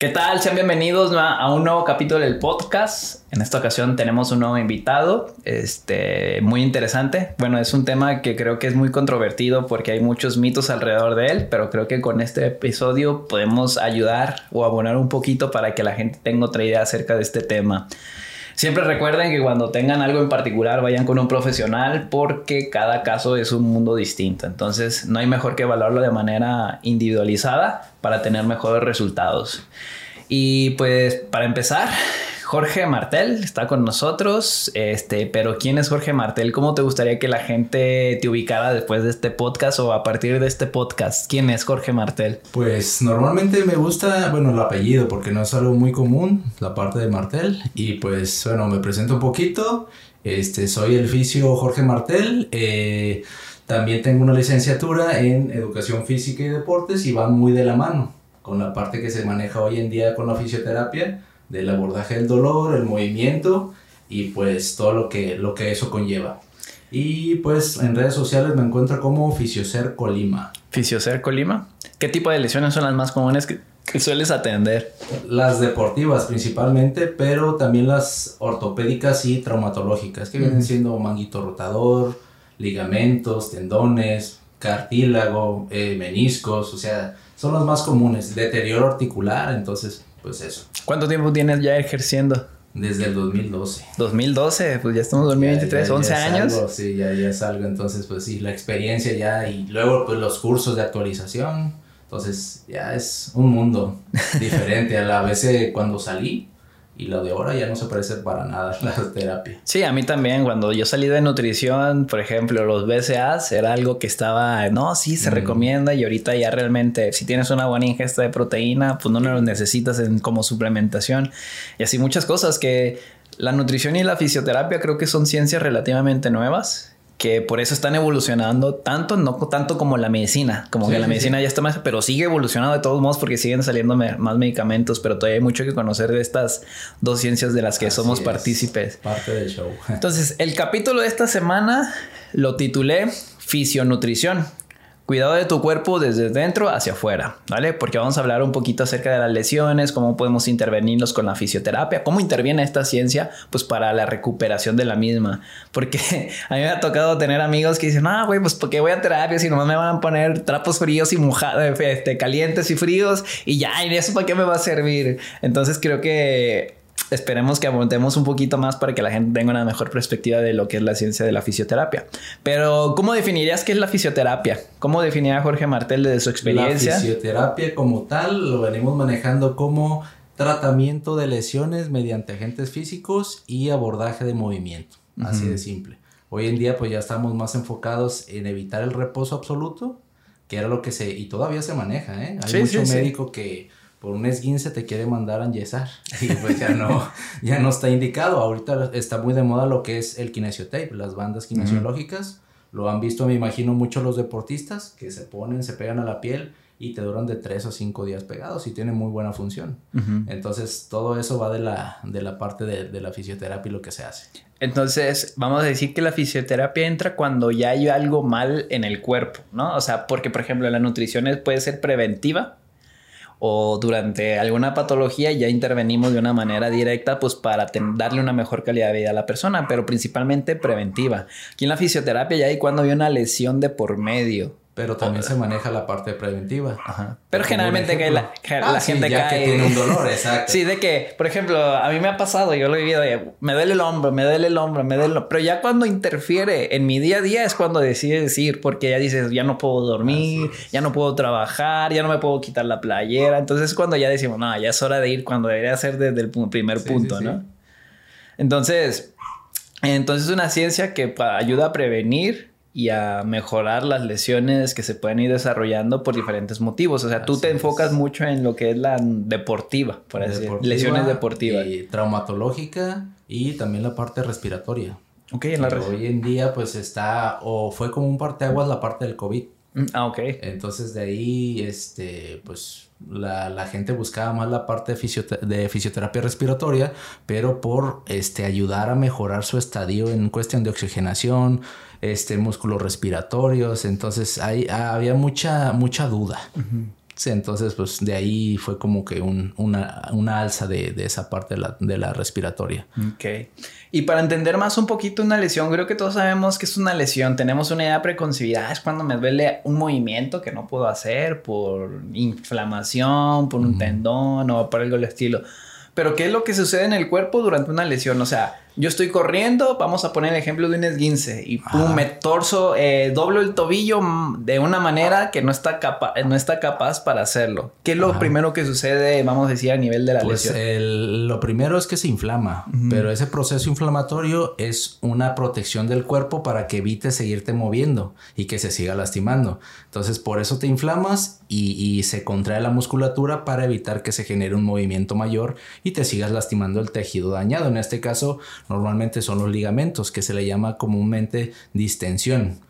¿Qué tal? Sean bienvenidos a un nuevo capítulo del podcast. En esta ocasión tenemos un nuevo invitado, este, muy interesante. Bueno, es un tema que creo que es muy controvertido porque hay muchos mitos alrededor de él, pero creo que con este episodio podemos ayudar o abonar un poquito para que la gente tenga otra idea acerca de este tema. Siempre recuerden que cuando tengan algo en particular vayan con un profesional porque cada caso es un mundo distinto. Entonces no hay mejor que evaluarlo de manera individualizada para tener mejores resultados. Y pues para empezar, Jorge Martel está con nosotros, este, pero ¿quién es Jorge Martel? ¿Cómo te gustaría que la gente te ubicara después de este podcast o a partir de este podcast? ¿Quién es Jorge Martel? Pues normalmente me gusta, bueno, el apellido porque no es algo muy común, la parte de Martel. Y pues bueno, me presento un poquito. Este, soy el fisio Jorge Martel. Eh, también tengo una licenciatura en educación física y deportes y va muy de la mano con la parte que se maneja hoy en día con la fisioterapia del abordaje del dolor, el movimiento y pues todo lo que, lo que eso conlleva. Y pues en redes sociales me encuentro como Fisiocer Colima. Fisiocer Colima. ¿Qué tipo de lesiones son las más comunes que, sueles atender? Las deportivas principalmente, pero también las ortopédicas y traumatológicas, que vienen siendo manguito rotador, ligamentos, tendones, cartílago, eh, meniscos, o sea, son las más comunes. Deterioro articular, entonces pues eso. ¿Cuánto tiempo tienes ya ejerciendo? Desde el 2012. 2012, pues ya estamos en 2023, 11 años. sí, ya, ya es algo, entonces pues sí, la experiencia ya y luego pues los cursos de actualización, entonces ya es un mundo diferente a la vez cuando salí y lo de ahora ya no se parece para nada a la terapia. Sí, a mí también. Cuando yo salí de nutrición, por ejemplo, los BCAs era algo que estaba, no, sí, se mm. recomienda y ahorita ya realmente, si tienes una buena ingesta de proteína, pues no lo necesitas en, como suplementación. Y así muchas cosas que la nutrición y la fisioterapia creo que son ciencias relativamente nuevas que por eso están evolucionando tanto, no tanto como la medicina, como que la medicina ya está más, pero sigue evolucionando de todos modos porque siguen saliendo más medicamentos, pero todavía hay mucho que conocer de estas dos ciencias de las que somos partícipes. Parte del show. Entonces, el capítulo de esta semana lo titulé Fisionutrición. Cuidado de tu cuerpo desde dentro hacia afuera, ¿vale? Porque vamos a hablar un poquito acerca de las lesiones, cómo podemos intervenirnos con la fisioterapia, cómo interviene esta ciencia, pues para la recuperación de la misma. Porque a mí me ha tocado tener amigos que dicen, ah, güey, pues porque voy a terapia si nomás me van a poner trapos fríos y mojados, este, calientes y fríos y ya, ¿y eso para qué me va a servir? Entonces creo que esperemos que abundemos un poquito más para que la gente tenga una mejor perspectiva de lo que es la ciencia de la fisioterapia. Pero, ¿cómo definirías qué es la fisioterapia? ¿Cómo definiría Jorge Martel desde su experiencia? La fisioterapia como tal lo venimos manejando como tratamiento de lesiones mediante agentes físicos y abordaje de movimiento. Así de simple. Hoy en día pues ya estamos más enfocados en evitar el reposo absoluto, que era lo que se, y todavía se maneja, ¿eh? Hay mucho médico que por un esguince te quiere mandar a enyesar y pues ya no, ya no está indicado. Ahorita está muy de moda lo que es el kinesiotape, las bandas kinesiológicas. Lo han visto, me imagino, mucho los deportistas que se ponen, se pegan a la piel y te duran de 3 a 5 días pegados y tienen muy buena función. Entonces, todo eso va de la, de la parte de, de, la fisioterapia y lo que se hace. Entonces, vamos a decir que la fisioterapia entra cuando ya hay algo mal en el cuerpo, ¿no? O sea, porque, por ejemplo, la nutrición puede ser preventiva o durante alguna patología ya intervenimos de una manera directa pues para darle una mejor calidad de vida a la persona, pero principalmente preventiva. Aquí en la fisioterapia ya hay cuando hay una lesión de por medio pero también se maneja la parte preventiva. Ajá. Pero generalmente que la, ah, gente ya cae. Que tiene un dolor, exacto. sí, de que, por ejemplo, a mí me ha pasado, yo lo he vivido, me duele el hombro, me duele el hombro, me duele el hombro. Pero ya cuando interfiere en mi día a día es cuando decides ir, porque ya dices, ya no puedo dormir, ya no puedo trabajar, ya no me puedo quitar la playera. Entonces es cuando ya decimos, no, ya es hora de ir, cuando debería ser desde el primer punto, ¿no? Entonces, entonces es una ciencia que ayuda a prevenir y a mejorar las lesiones que se pueden ir desarrollando por diferentes motivos. O sea, tú te enfocas mucho en lo que es la deportiva, por así. Lesiones deportivas. Y traumatológica y también la parte respiratoria. Ok, en la Hoy en día, pues está, o fue como un parteaguas la parte del COVID. Mm, ah, ok. Entonces de ahí, este, pues la, la gente buscaba más la parte de, de, fisioterapia respiratoria, pero por este, ayudar a mejorar su estadio en cuestión de oxigenación, este, músculos respiratorios, entonces ahí había mucha, mucha duda. Entonces, pues de ahí fue como que un, una, una, alza de, de, esa parte de la, de la respiratoria. Ok. Y para entender más un poquito una lesión, creo que todos sabemos que es una lesión. Tenemos una idea preconcebida. Ah, es cuando me duele un movimiento que no puedo hacer por inflamación, por un tendón o por algo del estilo. Pero ¿qué es lo que sucede en el cuerpo durante una lesión? O sea, yo estoy corriendo, vamos a poner el ejemplo de un esguince y pum, me torzo, eh, doblo el tobillo de una manera que no está, capa no está capaz para hacerlo. ¿Qué es lo primero que sucede, vamos a decir, a nivel de la pues lesión? lo primero es que se inflama, pero ese proceso inflamatorio es una protección del cuerpo para que evite seguirte moviendo y que se siga lastimando. Entonces, por eso te inflamas y, y se contrae la musculatura para evitar que se genere un movimiento mayor y te sigas lastimando el tejido dañado. En este caso, normalmente son los ligamentos, que se le llama comúnmente distensión.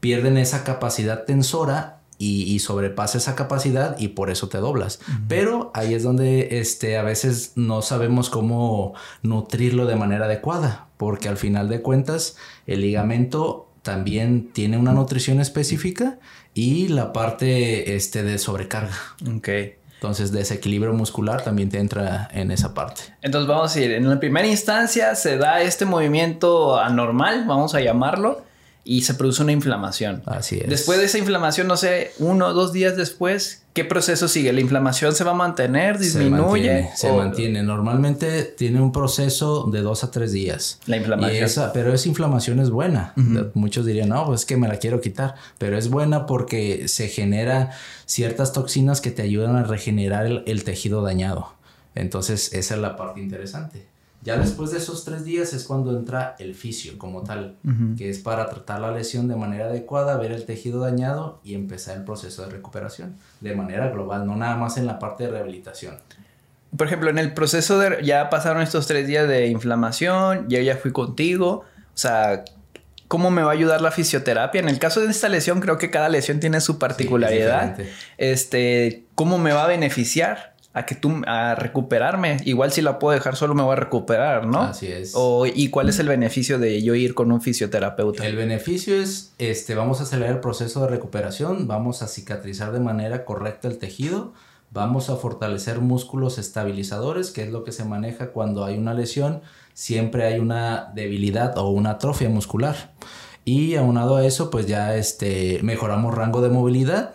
Pierden esa capacidad tensora y, sobrepasa esa capacidad y por eso te doblas. Pero ahí es donde este, a veces no sabemos cómo nutrirlo de manera adecuada, porque al final de cuentas el ligamento también tiene una nutrición específica y la parte este, de sobrecarga. Okay. Entonces, desequilibrio muscular también te entra en esa parte. Entonces, vamos a ir, en la primera instancia se da este movimiento anormal, vamos a llamarlo, y se produce una inflamación. Así es. Después de esa inflamación, no sé, uno o dos días después, ¿qué proceso sigue? ¿La inflamación se va a mantener? ¿Disminuye? Se mantiene. Normalmente tiene un proceso de dos a tres días. La inflamación. pero esa inflamación es buena. Muchos dirían, no, pues es que me la quiero quitar. Pero es buena porque se genera ciertas toxinas que te ayudan a regenerar el tejido dañado. Entonces, esa es la parte interesante. Ya después de esos tres días es cuando entra el fisio como tal, que es para tratar la lesión de manera adecuada, ver el tejido dañado y empezar el proceso de recuperación de manera global, no nada más en la parte de rehabilitación. Por ejemplo, en el proceso de ya pasaron estos tres días de inflamación, ya ya fui contigo, o sea, ¿cómo me va a ayudar la fisioterapia? En el caso de esta lesión, creo que cada lesión tiene su particularidad. este, ¿cómo me va a beneficiar? A que tú a recuperarme. Igual si la puedo dejar solo me voy a recuperar, ¿no? Así es. O, ¿Y cuál es el beneficio de yo ir con un fisioterapeuta? El beneficio es, este, vamos a acelerar el proceso de recuperación, vamos a cicatrizar de manera correcta el tejido, vamos a fortalecer músculos estabilizadores, que es lo que se maneja cuando hay una lesión, siempre hay una debilidad o una atrofia muscular. Y aunado a eso, pues ya este, mejoramos rango de movilidad,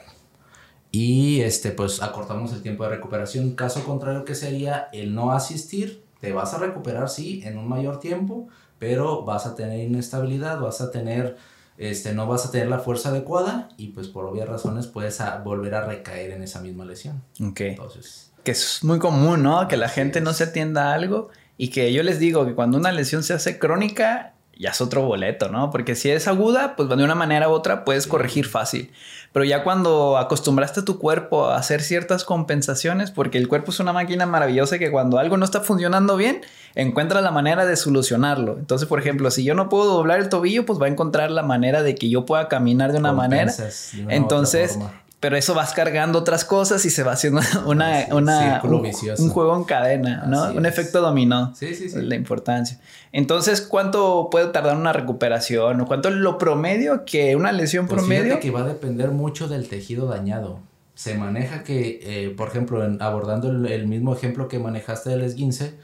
y este pues acortamos el tiempo de recuperación. Caso contrario que sería el no asistir, te vas a recuperar sí en un mayor tiempo, pero vas a tener inestabilidad, vas a tener este no vas a tener la fuerza adecuada y pues por obvias razones puedes volver a recaer en esa misma lesión. Ok. Entonces, que es muy común, ¿no? Que la gente no se atienda a algo y que yo les digo que cuando una lesión se hace crónica ya es otro boleto, ¿no? Porque si es aguda, pues de una manera u otra puedes corregir fácil. Pero ya cuando acostumbraste a tu cuerpo a hacer ciertas compensaciones, porque el cuerpo es una máquina maravillosa que cuando algo no está funcionando bien, encuentra la manera de solucionarlo. Entonces, por ejemplo, si yo no puedo doblar el tobillo, pues va a encontrar la manera de que yo pueda caminar de una manera. Entonces, pero eso vas cargando otras cosas y se va haciendo una, una un, juego en cadena, ¿no? un efecto dominó. Sí, sí, sí. La importancia. Entonces, ¿cuánto puede tardar una recuperación? ¿O cuánto es lo promedio que una lesión pues promedio? que va a depender mucho del tejido dañado. Se maneja que, eh, por ejemplo, abordando el, mismo ejemplo que manejaste del esguince,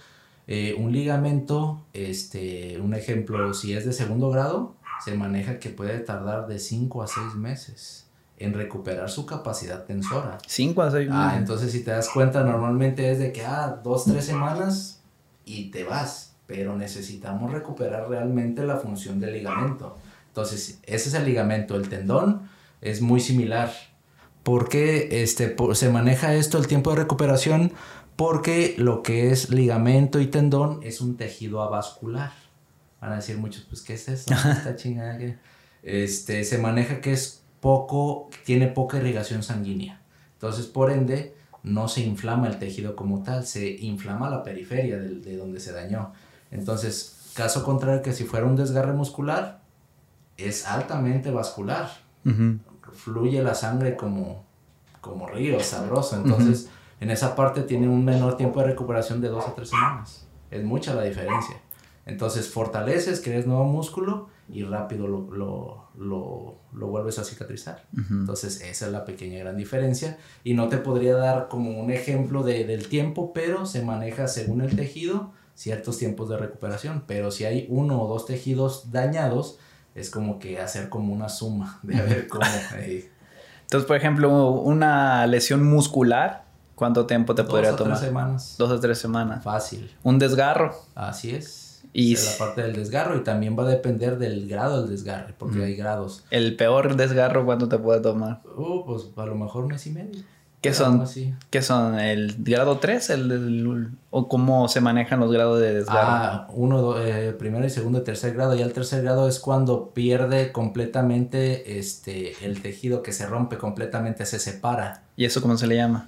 eh, un ligamento, este, un ejemplo, si es de segundo grado, se maneja que puede tardar de 5 a 6 meses en recuperar su capacidad tensora. Cinco a seis Ah, entonces si te das cuenta, normalmente es de que, ah, dos, tres semanas y te vas. Pero necesitamos recuperar realmente la función del ligamento. Entonces, ese es el ligamento. El tendón es muy similar. ¿Por qué este, se maneja esto el tiempo de recuperación? Porque lo que es ligamento y tendón es un tejido avascular. Van a decir muchos, pues, ¿qué es eso? Esta chingada que... Este, se maneja que es poco, tiene poca irrigación sanguínea. Entonces, por ende, no se inflama el tejido como tal, se inflama la periferia de, donde se dañó. Entonces, caso contrario que si fuera un desgarre muscular, es altamente vascular. Fluye la sangre como, como río, sabroso. Entonces, en esa parte tiene un menor tiempo de recuperación de dos a tres semanas. Es mucha la diferencia. Entonces fortaleces, creas nuevo músculo y rápido lo, lo, lo, lo vuelves a cicatrizar. Entonces esa es la pequeña gran diferencia y no te podría dar como un ejemplo de, del tiempo, pero se maneja según el tejido ciertos tiempos de recuperación, pero si hay uno o dos tejidos dañados, es como que hacer como una suma de ver cómo... Entonces, por ejemplo, una lesión muscular, ¿cuánto tiempo te podría tomar? Dos o tres semanas. Dos o tres semanas. Fácil. Un desgarro. Así es. Y la parte del desgarro y también va a depender del grado del desgarre, porque hay grados. ¿El peor desgarro cuánto te puede tomar? Uh, pues a lo mejor un mes y medio. ¿Qué son? ¿Qué son? ¿El grado 3? El, ¿O cómo se manejan los grados de desgarro? Ah, uno, eh, primero y segundo y tercer grado. Ya el tercer grado es cuando pierde completamente este, el tejido que se rompe completamente, se separa. ¿Y eso cómo se le llama?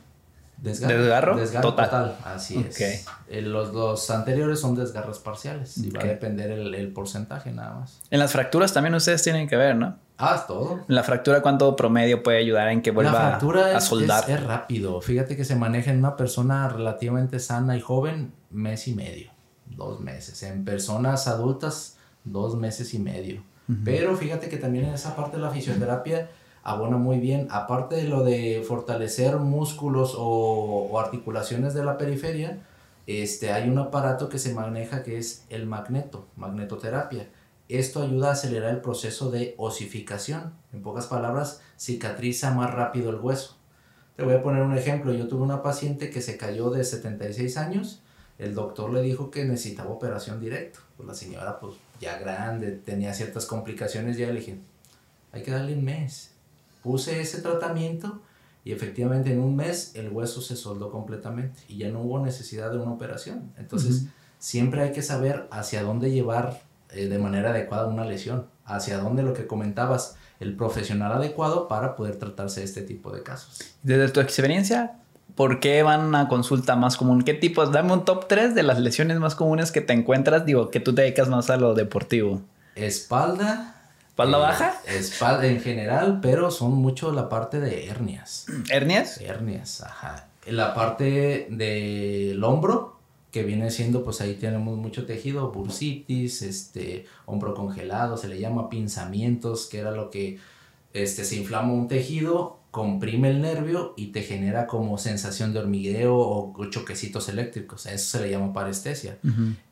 Desgarro. Desgarro, total. Así es. Eh, los dos anteriores son desgarros parciales. Y va a depender el, porcentaje nada más. En las fracturas también ustedes tienen que ver, ¿no? Ah, es todo. ¿La fractura cuánto promedio puede ayudar en que vuelva a soldar? Es, es, rápido. Fíjate que se maneja en una persona relativamente sana y joven mes y medio, dos meses. En personas adultas, dos meses y medio. Pero fíjate que también en esa parte de la fisioterapia abona muy bien. Aparte de lo de fortalecer músculos o, articulaciones de la periferia, este, hay un aparato que se maneja que es el magneto, magnetoterapia. Esto ayuda a acelerar el proceso de osificación. En pocas palabras, cicatriza más rápido el hueso. Te voy a poner un ejemplo. Yo tuve una paciente que se cayó de 76 años. El doctor le dijo que necesitaba operación directa. Pues la señora, pues ya grande, tenía ciertas complicaciones. Ya le dije, hay que darle un mes puse ese tratamiento y efectivamente en un mes el hueso se soldó completamente y ya no hubo necesidad de una operación. Entonces, siempre hay que saber hacia dónde llevar eh, de manera adecuada una lesión, hacia dónde lo que comentabas, el profesional adecuado para poder tratarse este tipo de casos. Desde tu experiencia, ¿por qué van a consulta más común? ¿Qué tipos? Dame un top 3 de las lesiones más comunes que te encuentras, digo, que tú te dedicas más a lo deportivo. Espalda, ¿Espalda baja? Espalda en general, pero son mucho la parte de hernias. ¿Hernias? Hernias, ajá. La parte del hombro, que viene siendo, pues ahí tenemos mucho tejido, bursitis, este, hombro congelado, se le llama pinzamientos, que era lo que este, se inflama un tejido, comprime el nervio y te genera como sensación de hormigueo o, choquecitos eléctricos. Eso se le llama parestesia.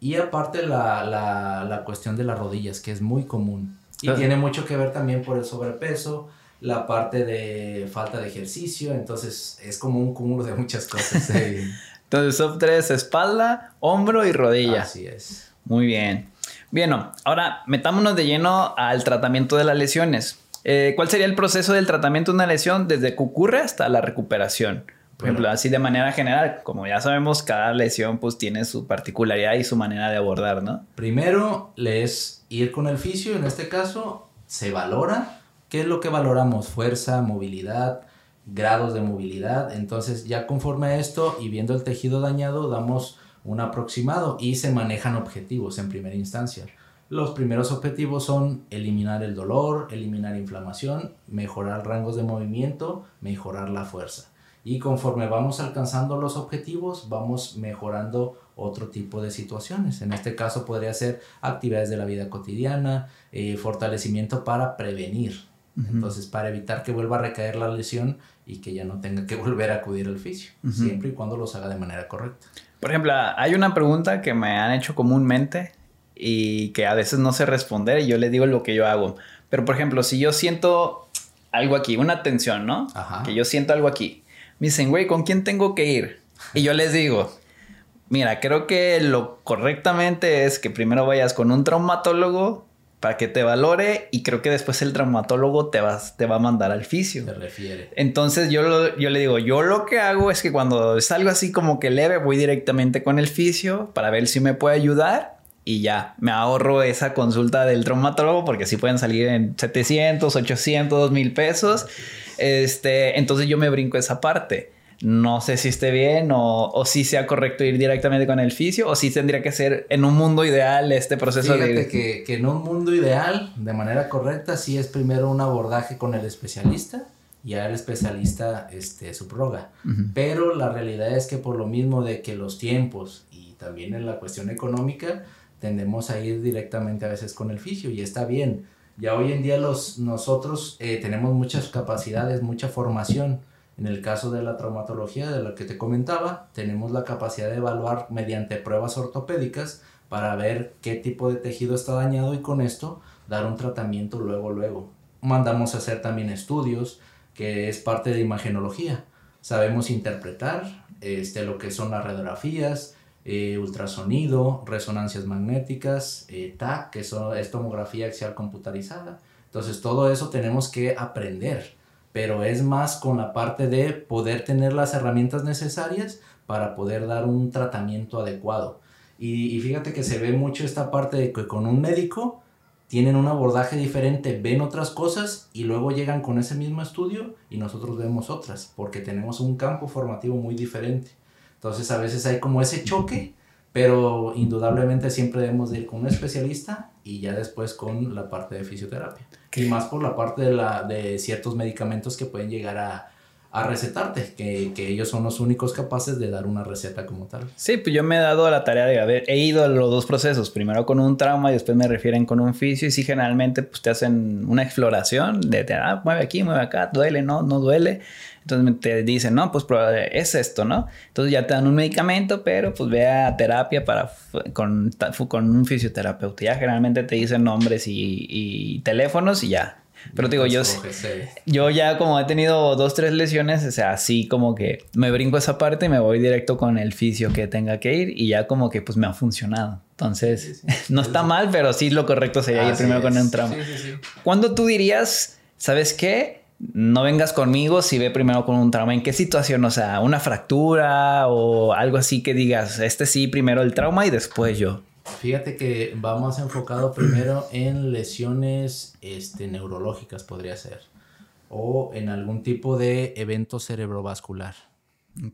Y aparte la, la, la cuestión de las rodillas, que es muy común y tiene mucho que ver también por el sobrepeso, la parte de falta de ejercicio, entonces es como un cúmulo de muchas cosas. entonces, top 3, espalda, hombro y rodilla. Así es. Muy bien. Bien, ahora metámonos de lleno al tratamiento de las lesiones. Eh, ¿Cuál sería el proceso del tratamiento de una lesión desde que ocurre hasta la recuperación? Por ejemplo, así de manera general, como ya sabemos, cada lesión pues tiene su particularidad y su manera de abordar, ¿no? Primero, les ir con el fisio, en este caso, se valora. ¿Qué es lo que valoramos? Fuerza, movilidad, grados de movilidad. Entonces, ya conforme a esto y viendo el tejido dañado, damos un aproximado y se manejan objetivos en primera instancia. Los primeros objetivos son eliminar el dolor, eliminar inflamación, mejorar rangos de movimiento, mejorar la fuerza. Y conforme vamos alcanzando los objetivos, vamos mejorando otro tipo de situaciones. En este caso podría ser actividades de la vida cotidiana, eh, fortalecimiento para prevenir. Entonces, para evitar que vuelva a recaer la lesión y que ya no tenga que volver a acudir al fisio, siempre y cuando los haga de manera correcta. Por ejemplo, hay una pregunta que me han hecho comúnmente y que a veces no sé responder y yo le digo lo que yo hago. Pero, por ejemplo, si yo siento algo aquí, una tensión, ¿no? Que yo siento algo aquí. Me dicen, güey, ¿con quién tengo que ir? Y yo les digo, Mira, creo que lo correctamente es que primero vayas con un traumatólogo para que te valore y creo que después el traumatólogo te, vas, te va a mandar al fisio. Te refiere. Entonces yo, yo le digo, yo lo que hago es que cuando es algo así como que leve, voy directamente con el fisio para ver si me puede ayudar y ya, me ahorro esa consulta del traumatólogo porque así pueden salir en 700, 800, mil pesos. Este, entonces yo me brinco esa parte no sé si esté bien o, si sea correcto ir directamente con el fisio o si tendría que ser en un mundo ideal este proceso de... Que, que en un mundo ideal, de manera correcta, sí es primero un abordaje con el especialista y ya el especialista este, subroga. Pero la realidad es que por lo mismo de que los tiempos y también en la cuestión económica, tendemos a ir directamente a veces con el fisio y está bien. Ya hoy en día los, nosotros eh, tenemos muchas capacidades, mucha formación. En el caso de la traumatología, de lo que te comentaba, tenemos la capacidad de evaluar mediante pruebas ortopédicas para ver qué tipo de tejido está dañado y con esto dar un tratamiento luego, luego. Mandamos a hacer también estudios, que es parte de imagenología. Sabemos interpretar este, lo que son las radiografías, eh, ultrasonido, resonancias magnéticas, eh, TAC, que son, es tomografía axial computarizada. Entonces todo eso tenemos que aprender, pero es más con la parte de poder tener las herramientas necesarias para poder dar un tratamiento adecuado. Y, y fíjate que se ve mucho esta parte de que con un médico tienen un abordaje diferente, ven otras cosas y luego llegan con ese mismo estudio y nosotros vemos otras, porque tenemos un campo formativo muy diferente. Entonces a veces hay como ese choque, pero indudablemente siempre debemos de ir con un especialista y ya después con la parte de fisioterapia. Y más por la parte de, la, de ciertos medicamentos que pueden llegar a, a recetarte, que, que, ellos son los únicos capaces de dar una receta como tal. Sí, pues yo me he dado la tarea de haber, he ido a los dos procesos, primero con un trauma y después me refieren con un fisio y sí generalmente pues te hacen una exploración de, ah, mueve aquí, mueve acá, duele, no, no duele. Entonces te dicen, no, pues es esto, ¿no? Entonces ya te dan un medicamento, pero pues ve a terapia para, con, con un fisioterapeuta. Ya generalmente te dicen nombres y, y teléfonos y ya, pero digo, yo, yo ya como he tenido dos, tres lesiones, o sea, así como que me brinco esa parte y me voy directo con el fisio que tenga que ir y ya como que pues me ha funcionado. Entonces, no está mal, pero sí lo correcto sería ir primero con un trauma. ¿Cuándo tú dirías, sabes qué? No vengas conmigo si ve primero con un trauma. ¿En qué situación? O sea, una fractura o algo así que digas, este sí, primero el trauma y después yo. Fíjate que va más enfocado primero en lesiones este, neurológicas, podría ser, o en algún tipo de evento cerebrovascular.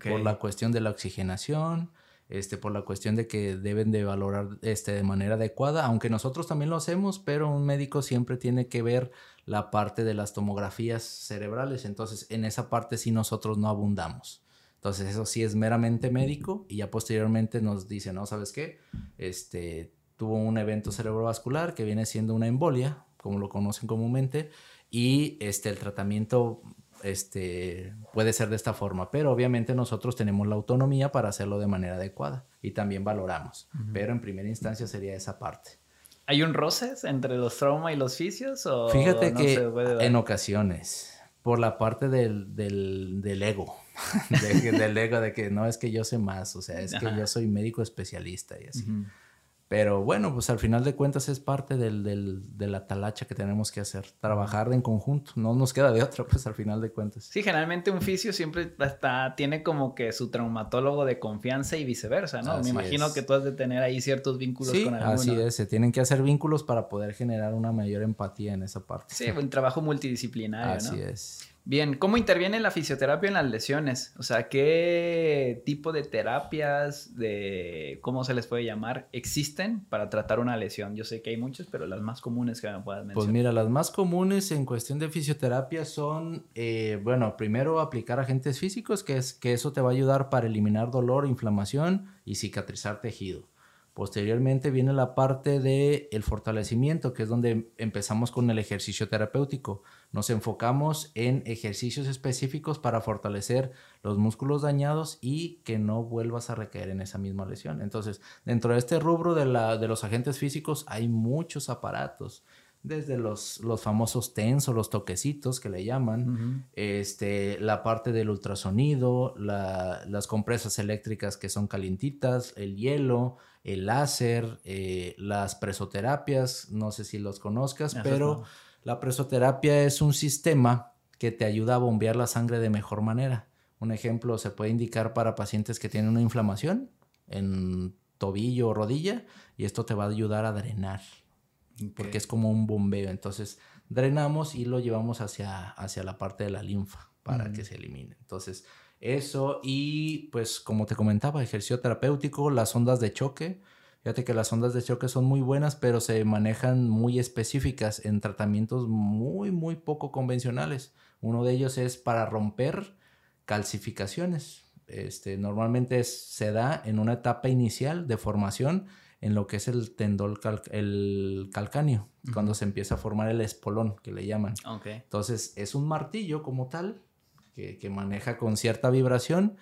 Por la cuestión de la oxigenación, este, por la cuestión de que deben de valorar este, de manera adecuada, aunque nosotros también lo hacemos, pero un médico siempre tiene que ver la parte de las tomografías cerebrales, entonces en esa parte sí nosotros no abundamos. Entonces eso sí es meramente médico y ya posteriormente nos dice, no, ¿sabes qué? Este, tuvo un evento cerebrovascular que viene siendo una embolia, como lo conocen comúnmente, y este, el tratamiento este, puede ser de esta forma, pero obviamente nosotros tenemos la autonomía para hacerlo de manera adecuada y también valoramos, pero en primera instancia sería esa parte. ¿Hay un roces entre los trauma y los fisios? O Fíjate que en ocasiones, por la parte del, del, del ego, de, del ego de que no es que yo sé más, o sea, es que yo soy médico especialista y así. Pero bueno, pues al final de cuentas es parte del, del, de la talacha que tenemos que hacer, trabajar en conjunto, no nos queda de otra, pues al final de cuentas. Sí, generalmente un fisio siempre está, tiene como que su traumatólogo de confianza y viceversa, ¿no? Me imagino que tú has de tener ahí ciertos vínculos con alguno. Así es, se tienen que hacer vínculos para poder generar una mayor empatía en esa parte. Sí, un trabajo multidisciplinario, Así es. Bien, ¿cómo interviene la fisioterapia en las lesiones? O sea, ¿qué tipo de terapias, de cómo se les puede llamar, existen para tratar una lesión? Yo sé que hay muchas, pero las más comunes que me puedas mencionar. Pues mira, las más comunes en cuestión de fisioterapia son, eh, bueno, primero aplicar agentes físicos, que, es, que eso te va a ayudar para eliminar dolor, inflamación y cicatrizar tejido. Posteriormente viene la parte del el fortalecimiento, que es donde empezamos con el ejercicio terapéutico. Nos enfocamos en ejercicios específicos para fortalecer los músculos dañados y que no vuelvas a recaer en esa misma lesión. Entonces, dentro de este rubro de, la, de los agentes físicos hay muchos aparatos desde los, los famosos TENS o los toquecitos que le llaman, este, la parte del ultrasonido, las compresas eléctricas que son calientitas, el hielo, el láser, eh, las presoterapias, no sé si los conozcas, pero la presoterapia es un sistema que te ayuda a bombear la sangre de mejor manera. Un ejemplo se puede indicar para pacientes que tienen una inflamación en tobillo o rodilla y esto te va a ayudar a drenar porque es como un bombeo. Entonces drenamos y lo llevamos hacia, hacia la parte de la linfa para que se elimine. Entonces eso y pues como te comentaba, ejercicio terapéutico, las ondas de choque. Fíjate que las ondas de choque son muy buenas, pero se manejan muy específicas en tratamientos muy, muy poco convencionales. Uno de ellos es para romper calcificaciones. Este, normalmente se da en una etapa inicial de formación en lo que es el tendón el calcáneo, cuando se empieza a formar el espolón, que le llaman. Entonces es un martillo como tal, que, que maneja con cierta vibración.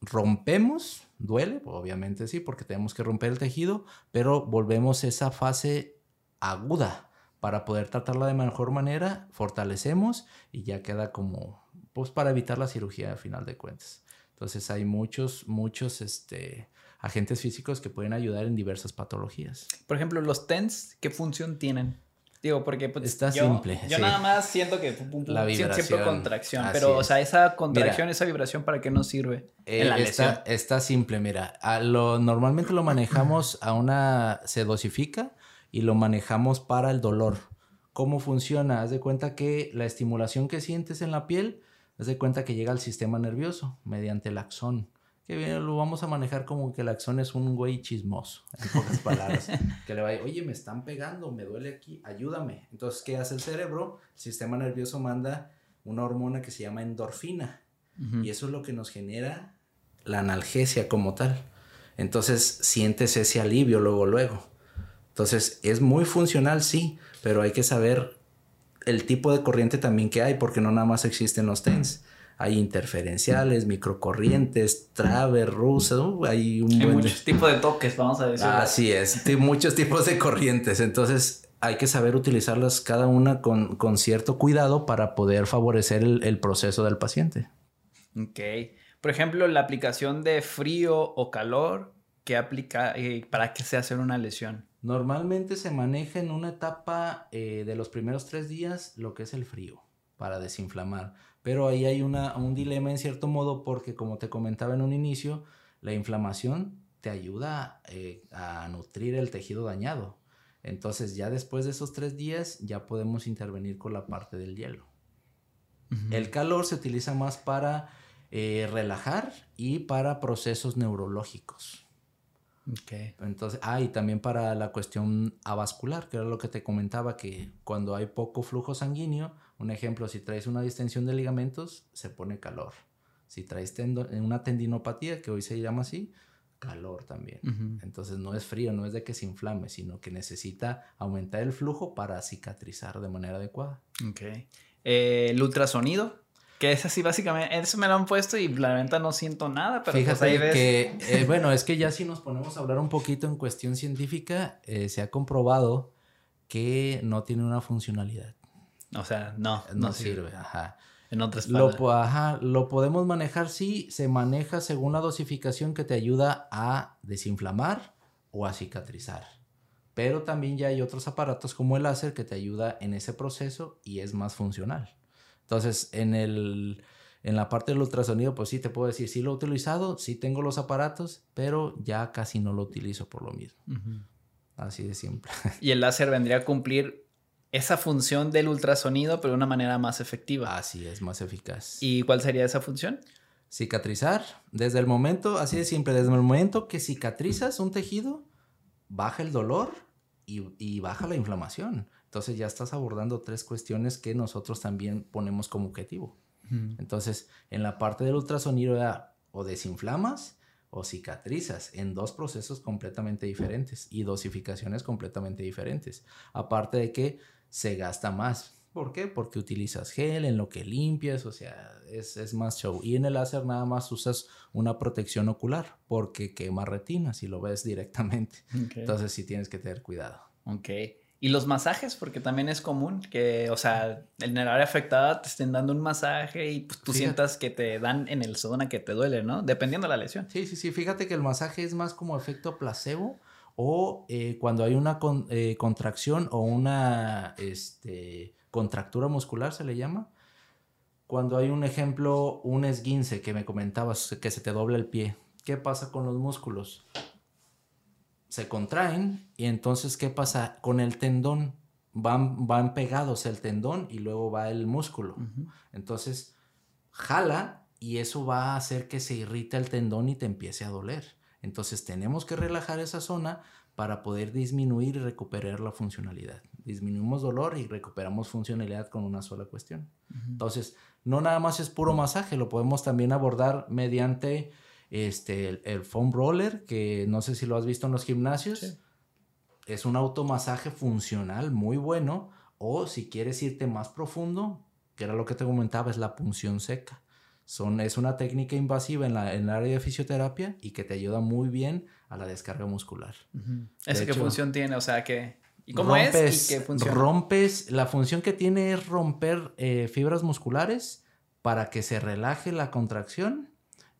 Rompemos, duele, obviamente sí, porque tenemos que romper el tejido, pero volvemos esa fase aguda para poder tratarla de mejor manera, fortalecemos y ya queda como, pues para evitar la cirugía a final de cuentas. Entonces hay muchos, muchos este, agentes físicos que pueden ayudar en diversas patologías. Por ejemplo, los TENS, ¿qué función tienen? Digo, porque pues, está simple. Yo nada más siento que la vibración, siempre contracción, pero o sea, esa contracción, esa vibración, ¿para qué nos sirve? en la eh, está, está, simple, mira. A lo, normalmente lo manejamos a una, se dosifica y lo manejamos para el dolor. ¿Cómo funciona? Haz de cuenta que la estimulación que sientes en la piel, haz de cuenta que llega al sistema nervioso mediante el axón. Que bien, lo vamos a manejar como que el axón es un güey chismoso, en pocas palabras. que le va a oye, me están pegando, me duele aquí, ayúdame. Entonces, ¿qué hace el cerebro? El sistema nervioso manda una hormona que se llama endorfina. Y eso es lo que nos genera la analgesia como tal. Entonces, sientes ese alivio luego, luego. Entonces, es muy funcional, sí, pero hay que saber el tipo de corriente también que hay, porque no nada más existen los TENS. Hay interferenciales, microcorrientes, traver, rusas, uh, hay un muchos tipos de toques, vamos a decir. Así es, hay muchos tipos de corrientes. Entonces, hay que saber utilizarlas cada una con, cierto cuidado para poder favorecer el, proceso del paciente. Ok. Por ejemplo, la aplicación de frío o calor, ¿qué aplica eh, para que se hace una lesión? Normalmente se maneja en una etapa eh, de los primeros tres días lo que es el frío para desinflamar. Pero ahí hay una, un dilema en cierto modo porque como te comentaba en un inicio, la inflamación te ayuda eh, a nutrir el tejido dañado. Entonces ya después de esos tres días ya podemos intervenir con la parte del hielo. El calor se utiliza más para eh, relajar y para procesos neurológicos. Entonces, ah, y también para la cuestión avascular, que era lo que te comentaba, que cuando hay poco flujo sanguíneo, un ejemplo, si traes una distensión de ligamentos, se pone calor. Si traes una tendinopatía, que hoy se llama así, calor también. Entonces no es frío, no es de que se inflame, sino que necesita aumentar el flujo para cicatrizar de manera adecuada. Ok. Eh, ¿El ultrasonido? Que es así básicamente, eso me lo han puesto y la venta no siento nada, pero pues Fíjate ahí ves. que, eh, bueno, es que ya si nos ponemos a hablar un poquito en cuestión científica, eh, se ha comprobado que no tiene una funcionalidad. O sea, no. No, sirve, ajá. En otras lo, ajá, lo podemos manejar, sí, se maneja según la dosificación que te ayuda a desinflamar o a cicatrizar. Pero también ya hay otros aparatos como el láser que te ayuda en ese proceso y es más funcional. Entonces, en, el, en la parte del ultrasonido, pues sí te puedo decir, sí lo he utilizado, sí tengo los aparatos, pero ya casi no lo utilizo por lo mismo. Así de simple. Y el láser vendría a cumplir esa función del ultrasonido, pero de una manera más efectiva. Así es, más eficaz. ¿Y cuál sería esa función? Cicatrizar. Desde el momento, así de simple, desde el momento que cicatrizas un tejido, baja el dolor y baja la inflamación. Entonces ya estás abordando tres cuestiones que nosotros también ponemos como objetivo. Entonces, en la parte del ultrasonido o desinflamas o cicatrizas en dos procesos completamente diferentes y dosificaciones completamente diferentes. Aparte de que se gasta más. ¿Por qué? Porque utilizas gel en lo que limpias, o sea, es, más show. Y en el láser nada más usas una protección ocular porque quema retina si lo ves directamente. Entonces sí tienes que tener cuidado. Ok. Y los masajes, porque también es común que, o sea, en el área afectada te estén dando un masaje y pues, tú sientas que te dan en el zona que te duele, ¿no? Dependiendo de la lesión. Sí, sí, sí. Fíjate que el masaje es más como efecto placebo o eh, cuando hay una eh, contracción o una este, contractura muscular, se le llama. Cuando hay un ejemplo, un esguince que me comentabas, que se te dobla el pie. ¿Qué pasa con los músculos? se contraen y entonces ¿qué pasa? Con el tendón van, van pegados el tendón y luego va el músculo. Entonces jala y eso va a hacer que se irrite el tendón y te empiece a doler. Entonces tenemos que relajar esa zona para poder disminuir y recuperar la funcionalidad. Disminuimos dolor y recuperamos funcionalidad con una sola cuestión. Entonces, no nada más es puro masaje, lo podemos también abordar mediante este, el, foam roller, que no sé si lo has visto en los gimnasios. es un automasaje funcional muy bueno. O si quieres irte más profundo, que era lo que te comentaba, es la punción seca. Son, es una técnica invasiva en, la, en el área de fisioterapia y que te ayuda muy bien a la descarga muscular. ¿Esa qué función tiene? O sea, que... ¿Y cómo es? ¿Y qué funciona? Rompes, la función que tiene es romper eh, fibras musculares para que se relaje la contracción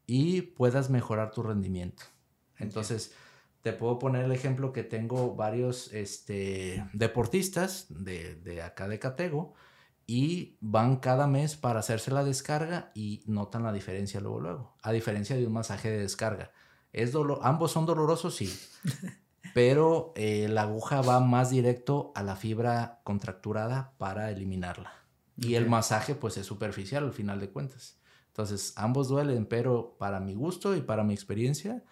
y puedas mejorar tu rendimiento. Entonces, te puedo poner el ejemplo que tengo varios este, deportistas de, de acá de Catego y van cada mes para hacerse la descarga y notan la diferencia luego luego, a diferencia de un masaje de descarga. Es dolor, ambos son dolorosos, sí, pero eh, la aguja va más directo a la fibra contracturada para eliminarla. Y el masaje pues es superficial al final de cuentas. Entonces ambos duelen, pero para mi gusto y para mi experiencia,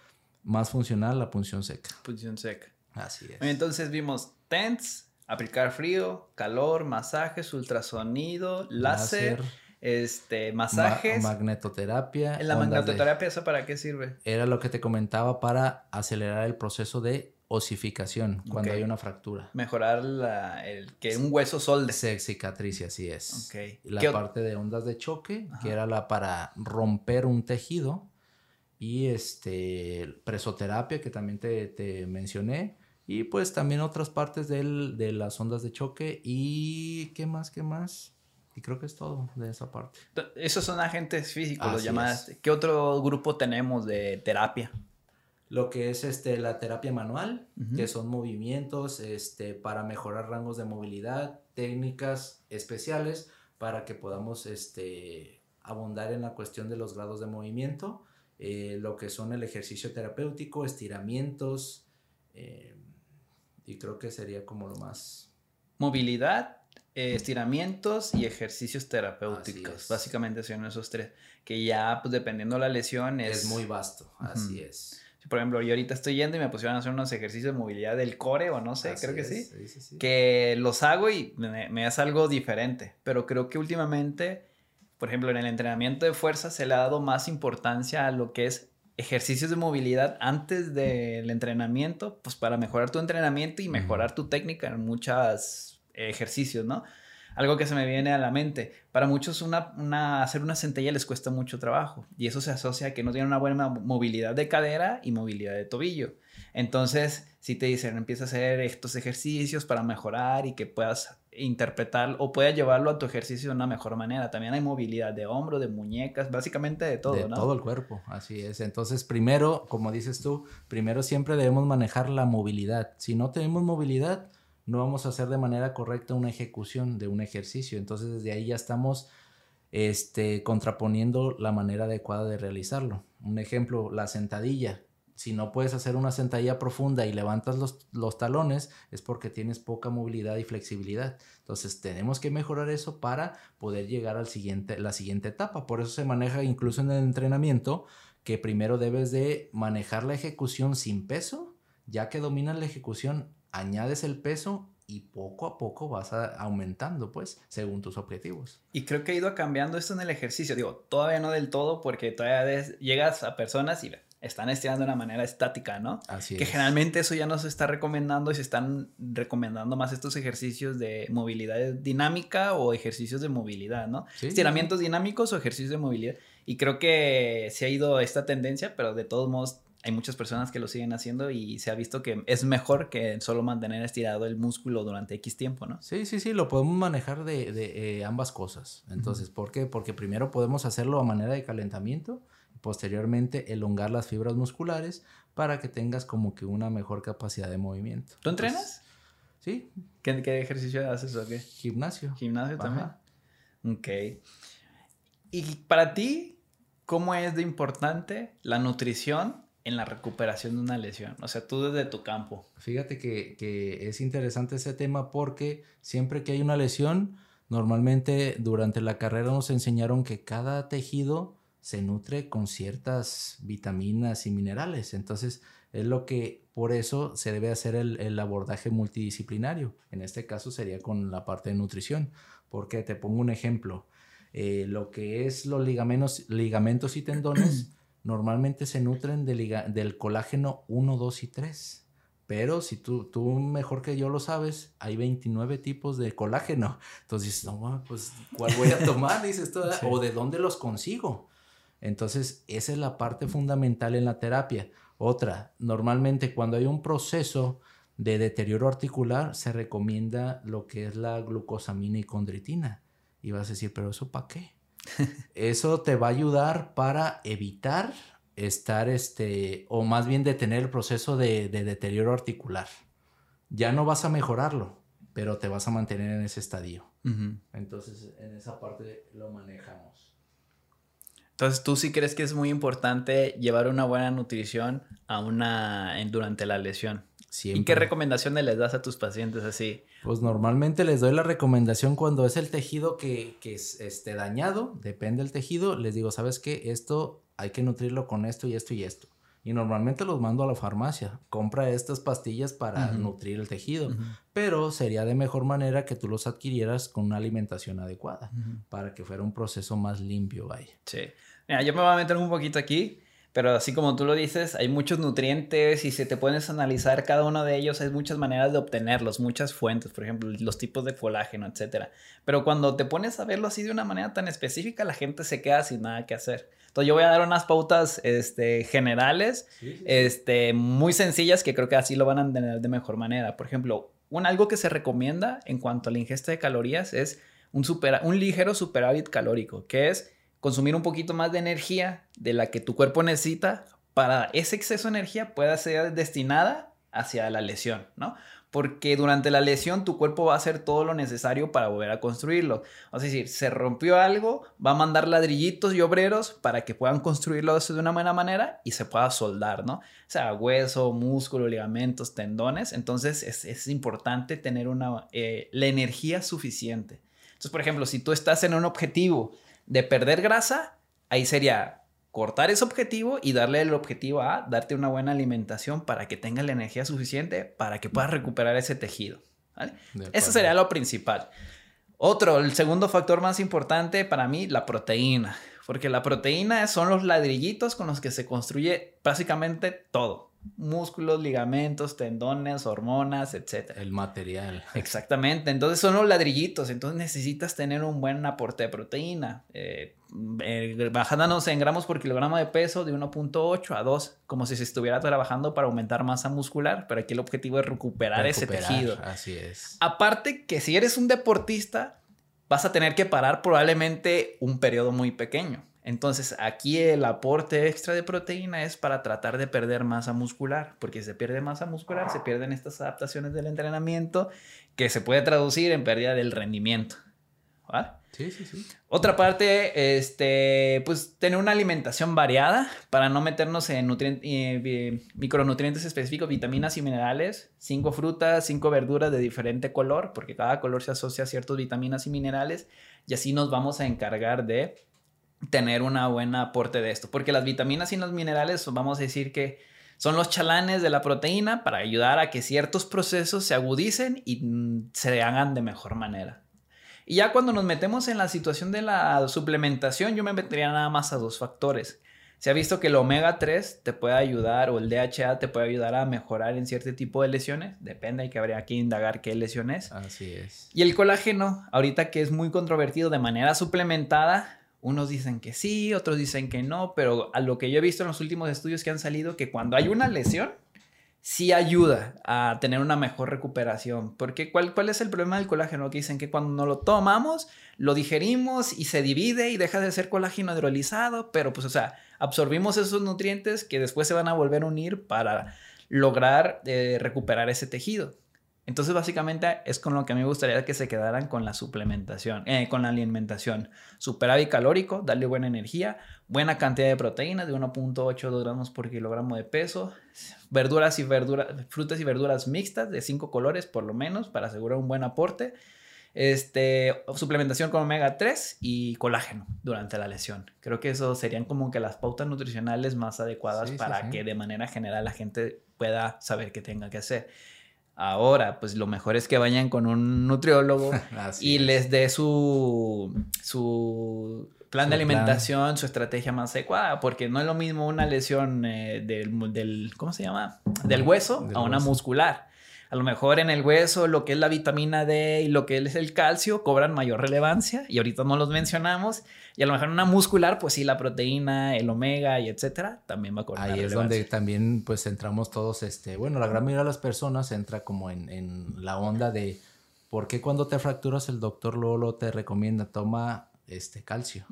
más funcional la punción seca. Punción seca. Así es. Entonces vimos TENS, aplicar frío, calor, masajes, ultrasonido, láser, este, masajes. magnetoterapia. ¿En la magnetoterapia eso para qué sirve? Era lo que te comentaba para acelerar el proceso de osificación cuando hay una fractura. Mejorar la, el, que un hueso solde. Se cicatrice, así es. Okay. La parte de ondas de choque, que era la para romper un tejido. Y este, presoterapia, que también te, te mencioné y pues también otras partes del, de las ondas de choque. ¿Y qué más? ¿Qué más? Y creo que es todo de esa parte. Esos son agentes físicos, los llamadas. ¿Qué otro grupo tenemos de terapia? Lo que es este, la terapia manual, que son movimientos este, para mejorar rangos de movilidad, técnicas especiales para que podamos este, abundar en la cuestión de los grados de movimiento. Eh, lo que son el ejercicio terapéutico, estiramientos, eh, y creo que sería como lo más... Movilidad, eh, estiramientos y ejercicios terapéuticos. Básicamente son esos tres. Que ya, pues dependiendo de la lesión, es... Es muy vasto, así es. Por ejemplo, yo ahorita estoy yendo y me pusieron a hacer unos ejercicios de movilidad del core o no sé, creo que sí. Sí, sí. Que los hago y me, me hace algo diferente. Pero creo que últimamente, por ejemplo, en el entrenamiento de fuerza se le ha dado más importancia a lo que es ejercicios de movilidad antes del entrenamiento, pues para mejorar tu entrenamiento y mejorar tu técnica en muchos ejercicios, ¿no? Algo que se me viene a la mente. Para muchos una, hacer una centella les cuesta mucho trabajo y eso se asocia a que no tienen una buena movilidad de cadera y movilidad de tobillo. Entonces, si te dicen, empieza a hacer estos ejercicios para mejorar y que puedas interpretar o puedas llevarlo a tu ejercicio de una mejor manera. También hay movilidad de hombro, de muñecas, básicamente de todo, de todo el cuerpo, así es. Entonces, primero, como dices tú, primero siempre debemos manejar la movilidad. Si no tenemos movilidad, no vamos a hacer de manera correcta una ejecución de un ejercicio. Entonces, desde ahí ya estamos este, contraponiendo la manera adecuada de realizarlo. Un ejemplo, la sentadilla si no puedes hacer una sentadilla profunda y levantas los, talones, es porque tienes poca movilidad y flexibilidad. Entonces tenemos que mejorar eso para poder llegar al siguiente, la siguiente etapa. Por eso se maneja incluso en el entrenamiento que primero debes de manejar la ejecución sin peso, ya que dominas la ejecución, añades el peso y poco a poco vas aumentando, pues, según tus objetivos. Y creo que ha ido cambiando esto en el ejercicio. Digo, todavía no del todo, porque todavía llegas a personas y están estirando de una manera estática, ¿no? Así que generalmente eso ya no se está recomendando y se están recomendando más estos ejercicios de movilidad dinámica o ejercicios de movilidad, ¿no? Estiramientos dinámicos o ejercicios de movilidad. Y creo que se ha ido esta tendencia, pero de todos modos hay muchas personas que lo siguen haciendo y se ha visto que es mejor que solo mantener estirado el músculo durante X tiempo, ¿no? Sí, sí, sí, lo podemos manejar de, eh, ambas cosas. Entonces, ¿por qué? Porque primero podemos hacerlo a manera de calentamiento posteriormente elongar las fibras musculares para que tengas como que una mejor capacidad de movimiento. ¿Tú entrenas? sí. ¿Qué, ¿Qué, ejercicio haces o qué? Gimnasio. Gimnasio también. Ok. ¿Y para ti, cómo es de importante la nutrición en la recuperación de una lesión? O sea, tú desde tu campo. Fíjate que, que es interesante ese tema porque siempre que hay una lesión, normalmente durante la carrera nos enseñaron que cada tejido se nutre con ciertas vitaminas y minerales. Entonces, es lo que por eso se debe hacer el, abordaje multidisciplinario. En este caso sería con la parte de nutrición. Porque te pongo un ejemplo. Eh, lo que es los ligamentos, ligamentos y tendones normalmente se nutren del colágeno 1, 2 y 3. Pero si tú, tú mejor que yo lo sabes, hay 29 tipos de colágeno. Entonces no, pues, ¿cuál voy a tomar? Dices o de dónde los consigo. Entonces, esa es la parte fundamental en la terapia. Otra, normalmente cuando hay un proceso de deterioro articular, se recomienda lo que es la glucosamina y condritina. Y vas a decir, pero eso para qué? eso te va a ayudar para evitar estar, este, o más bien detener el proceso de, deterioro articular. Ya no vas a mejorarlo, pero te vas a mantener en ese estadio. Entonces, en esa parte lo manejamos. Entonces, ¿tú sí crees que es muy importante llevar una buena nutrición a una, durante la lesión? ¿Y qué recomendaciones les das a tus pacientes así? Pues normalmente les doy la recomendación cuando es el tejido que, que es este, dañado, depende del tejido, les digo, ¿sabes qué? Esto hay que nutrirlo con esto y esto y esto. Y normalmente los mando a la farmacia. Compra estas pastillas para nutrir el tejido. Pero sería de mejor manera que tú los adquirieras con una alimentación adecuada. Para que fuera un proceso más limpio, vaya. Sí. Mira, yo me voy a meter un poquito aquí. Pero así como tú lo dices, hay muchos nutrientes y si te puedes analizar cada uno de ellos, hay muchas maneras de obtenerlos, muchas fuentes, por ejemplo, los tipos de colágeno, etc. Pero cuando te pones a verlo así de una manera tan específica, la gente se queda sin nada que hacer. Entonces yo voy a dar unas pautas este, generales, Este, muy sencillas, que creo que así lo van a entender de mejor manera. Por ejemplo, un, algo que se recomienda en cuanto a la ingesta de calorías es un, super, un ligero superávit calórico, que es consumir un poquito más de energía de la que tu cuerpo necesita para ese exceso de energía pueda ser destinada hacia la lesión, ¿no? Porque durante la lesión tu cuerpo va a hacer todo lo necesario para volver a construirlo. Es decir, se rompió algo, va a mandar ladrillitos y obreros para que puedan construirlo de una buena manera y se pueda soldar, ¿no? O sea, hueso, músculo, ligamentos, tendones. Entonces es, importante tener una, eh, la energía suficiente. Entonces, por ejemplo, si tú estás en un objetivo de perder grasa, ahí sería cortar ese objetivo y darle el objetivo a darte una buena alimentación para que tengas la energía suficiente para que puedas recuperar ese tejido. ¿vale? Eso sería lo principal. Otro, el segundo factor más importante para mí, la proteína. Porque la proteína son los ladrillitos con los que se construye básicamente todo músculos, ligamentos, tendones, hormonas, etc. El material. Exactamente. Entonces son los ladrillitos. Entonces necesitas tener un buen aporte de proteína. Eh, eh, bajándonos en gramos por kilogramo de peso de 1.8 a 2, como si se estuviera trabajando para aumentar masa muscular, pero aquí el objetivo es recuperar, ese tejido. Así es. Aparte que si eres un deportista, vas a tener que parar probablemente un periodo muy pequeño. Entonces aquí el aporte extra de proteína es para tratar de perder masa muscular, porque si se pierde masa muscular, se pierden estas adaptaciones del entrenamiento que se puede traducir en pérdida del rendimiento. Sí, sí, sí. Otra parte, este, pues tener una alimentación variada para no meternos en eh, micronutrientes específicos, vitaminas y minerales, cinco frutas, cinco verduras de diferente color, porque cada color se asocia a ciertas vitaminas y minerales, y así nos vamos a encargar de tener una buena aporte de esto, porque las vitaminas y los minerales, vamos a decir que son los chalanes de la proteína para ayudar a que ciertos procesos se agudicen y mm, se hagan de mejor manera. Y ya cuando nos metemos en la situación de la suplementación, yo me metería nada más a dos factores. Se ha visto que el omega 3 te puede ayudar o el DHA te puede ayudar a mejorar en cierto tipo de lesiones. Depende, hay que habría que indagar qué lesiones. Así es. Y el colágeno, ahorita que es muy controvertido de manera suplementada, unos dicen que sí, otros dicen que no, pero a lo que yo he visto en los últimos estudios que han salido, que cuando hay una lesión, sí ayuda a tener una mejor recuperación. Porque ¿cuál, cuál es el problema del colágeno? Que dicen que cuando no lo tomamos, lo digerimos y se divide y deja de ser colágeno hidrolizado, pero pues o sea, absorbimos esos nutrientes que después se van a volver a unir para lograr eh, recuperar ese tejido. Entonces, básicamente es con lo que a mí me gustaría que se quedaran con la suplementación, eh, con la alimentación. Superávit calórico, darle buena energía, buena cantidad de proteínas de 1.82 gramos por kilogramo de peso, verduras y verduras, frutas y verduras mixtas de 5 colores por lo menos para asegurar un buen aporte. Este, suplementación con omega 3 y colágeno durante la lesión. Creo que eso serían como que las pautas nutricionales más adecuadas para que de manera general la gente pueda saber qué tenga que hacer. Ahora, pues lo mejor es que vayan con un nutriólogo y les dé su, su plan de alimentación, su estrategia más adecuada, porque no es lo mismo una lesión eh, del, del, ¿cómo se llama? Del hueso a una muscular. A lo mejor en el hueso lo que es la vitamina D y lo que es el calcio cobran mayor relevancia y ahorita no los mencionamos. Y a lo mejor en una muscular, pues sí, la proteína, el omega y etcétera, también va a cobrar Ahí es donde también pues entramos todos, este, bueno, la gran mayoría de las personas entra como en, en la onda de por qué cuando te fracturas el doctor Lolo te recomienda toma este calcio.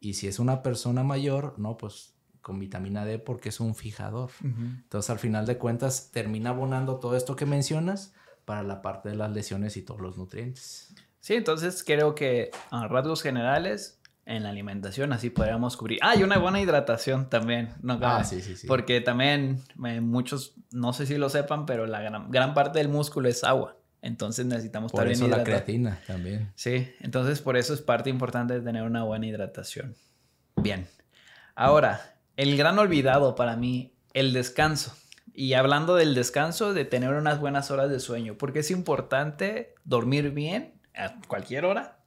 Y si es una persona mayor, no, pues con vitamina D porque es un fijador. Entonces, al final de cuentas, termina abonando todo esto que mencionas para la parte de las lesiones y todos los nutrientes. Sí, entonces creo que a rasgos generales, en la alimentación así podríamos cubrir. Ah, y una buena hidratación también. No, ah, sí, sí, sí. Porque también eh, muchos, no sé si lo sepan, pero la gran, gran parte del músculo es agua. Entonces necesitamos por estar eso la creatina también. Sí, entonces por eso es parte importante de tener una buena hidratación. Bien. Ahora, el gran olvidado para mí, el descanso. Y hablando del descanso, de tener unas buenas horas de sueño, porque es importante dormir bien a cualquier hora,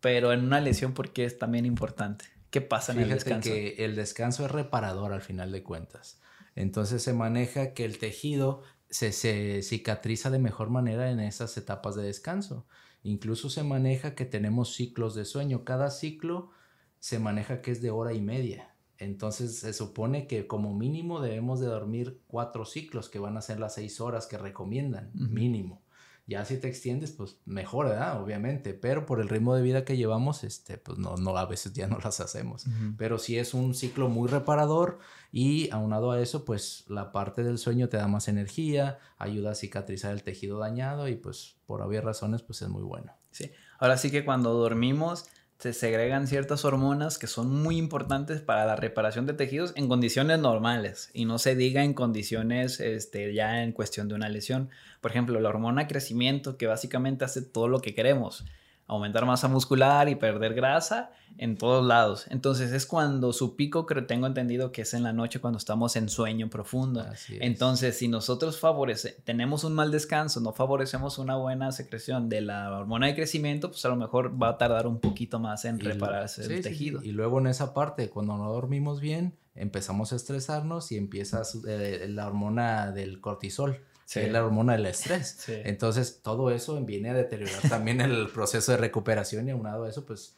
pero en una lesión porque es también importante. ¿Qué pasa en el descanso? que el descanso es reparador al final de cuentas. Entonces se maneja que el tejido se, se, cicatriza de mejor manera en esas etapas de descanso. Incluso se maneja que tenemos ciclos de sueño. Cada ciclo se maneja que es de hora y media. Entonces se supone que como mínimo debemos de dormir cuatro ciclos, que van a ser las seis horas que recomiendan, mínimo. Ya si te extiendes, pues mejor, ¿verdad? Obviamente, pero por el ritmo de vida que llevamos, este, pues no, no, a veces ya no las hacemos. Pero sí es un ciclo muy reparador y aunado a eso, pues la parte del sueño te da más energía, ayuda a cicatrizar el tejido dañado y pues por obvias razones, pues es muy bueno. Sí, ahora sí que cuando dormimos se segregan ciertas hormonas que son muy importantes para la reparación de tejidos en condiciones normales y no se diga en condiciones este, ya en cuestión de una lesión. Por ejemplo, la hormona crecimiento que básicamente hace todo lo que queremos aumentar masa muscular y perder grasa en todos lados. Entonces es cuando su pico, creo, tengo entendido que es en la noche cuando estamos en sueño profundo. Entonces, si nosotros favorece, tenemos un mal descanso, no favorecemos una buena secreción de la hormona de crecimiento, pues a lo mejor va a tardar un poquito más en repararse el tejido. y luego en esa parte, cuando no dormimos bien, empezamos a estresarnos y empieza eh, la hormona del cortisol es la hormona del estrés. Entonces, todo eso viene a deteriorar también el proceso de recuperación y aunado a eso, pues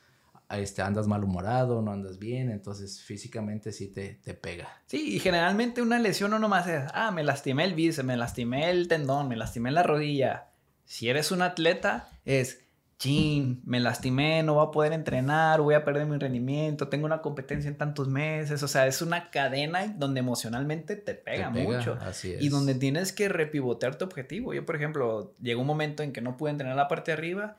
este, andas malhumorado, no andas bien, entonces físicamente sí te, te pega. Sí, y generalmente una lesión no nomás es, ah, me lastimé el bíceps, me lastimé el tendón, me lastimé la rodilla. Si eres un atleta, es, chin, me lastimé, no voy a poder entrenar, voy a perder mi rendimiento, tengo una competencia en tantos meses, o sea, es una cadena donde emocionalmente te pega, mucho así es. y donde tienes que repivotear tu objetivo. Yo, por ejemplo, llegó un momento en que no pude entrenar la parte de arriba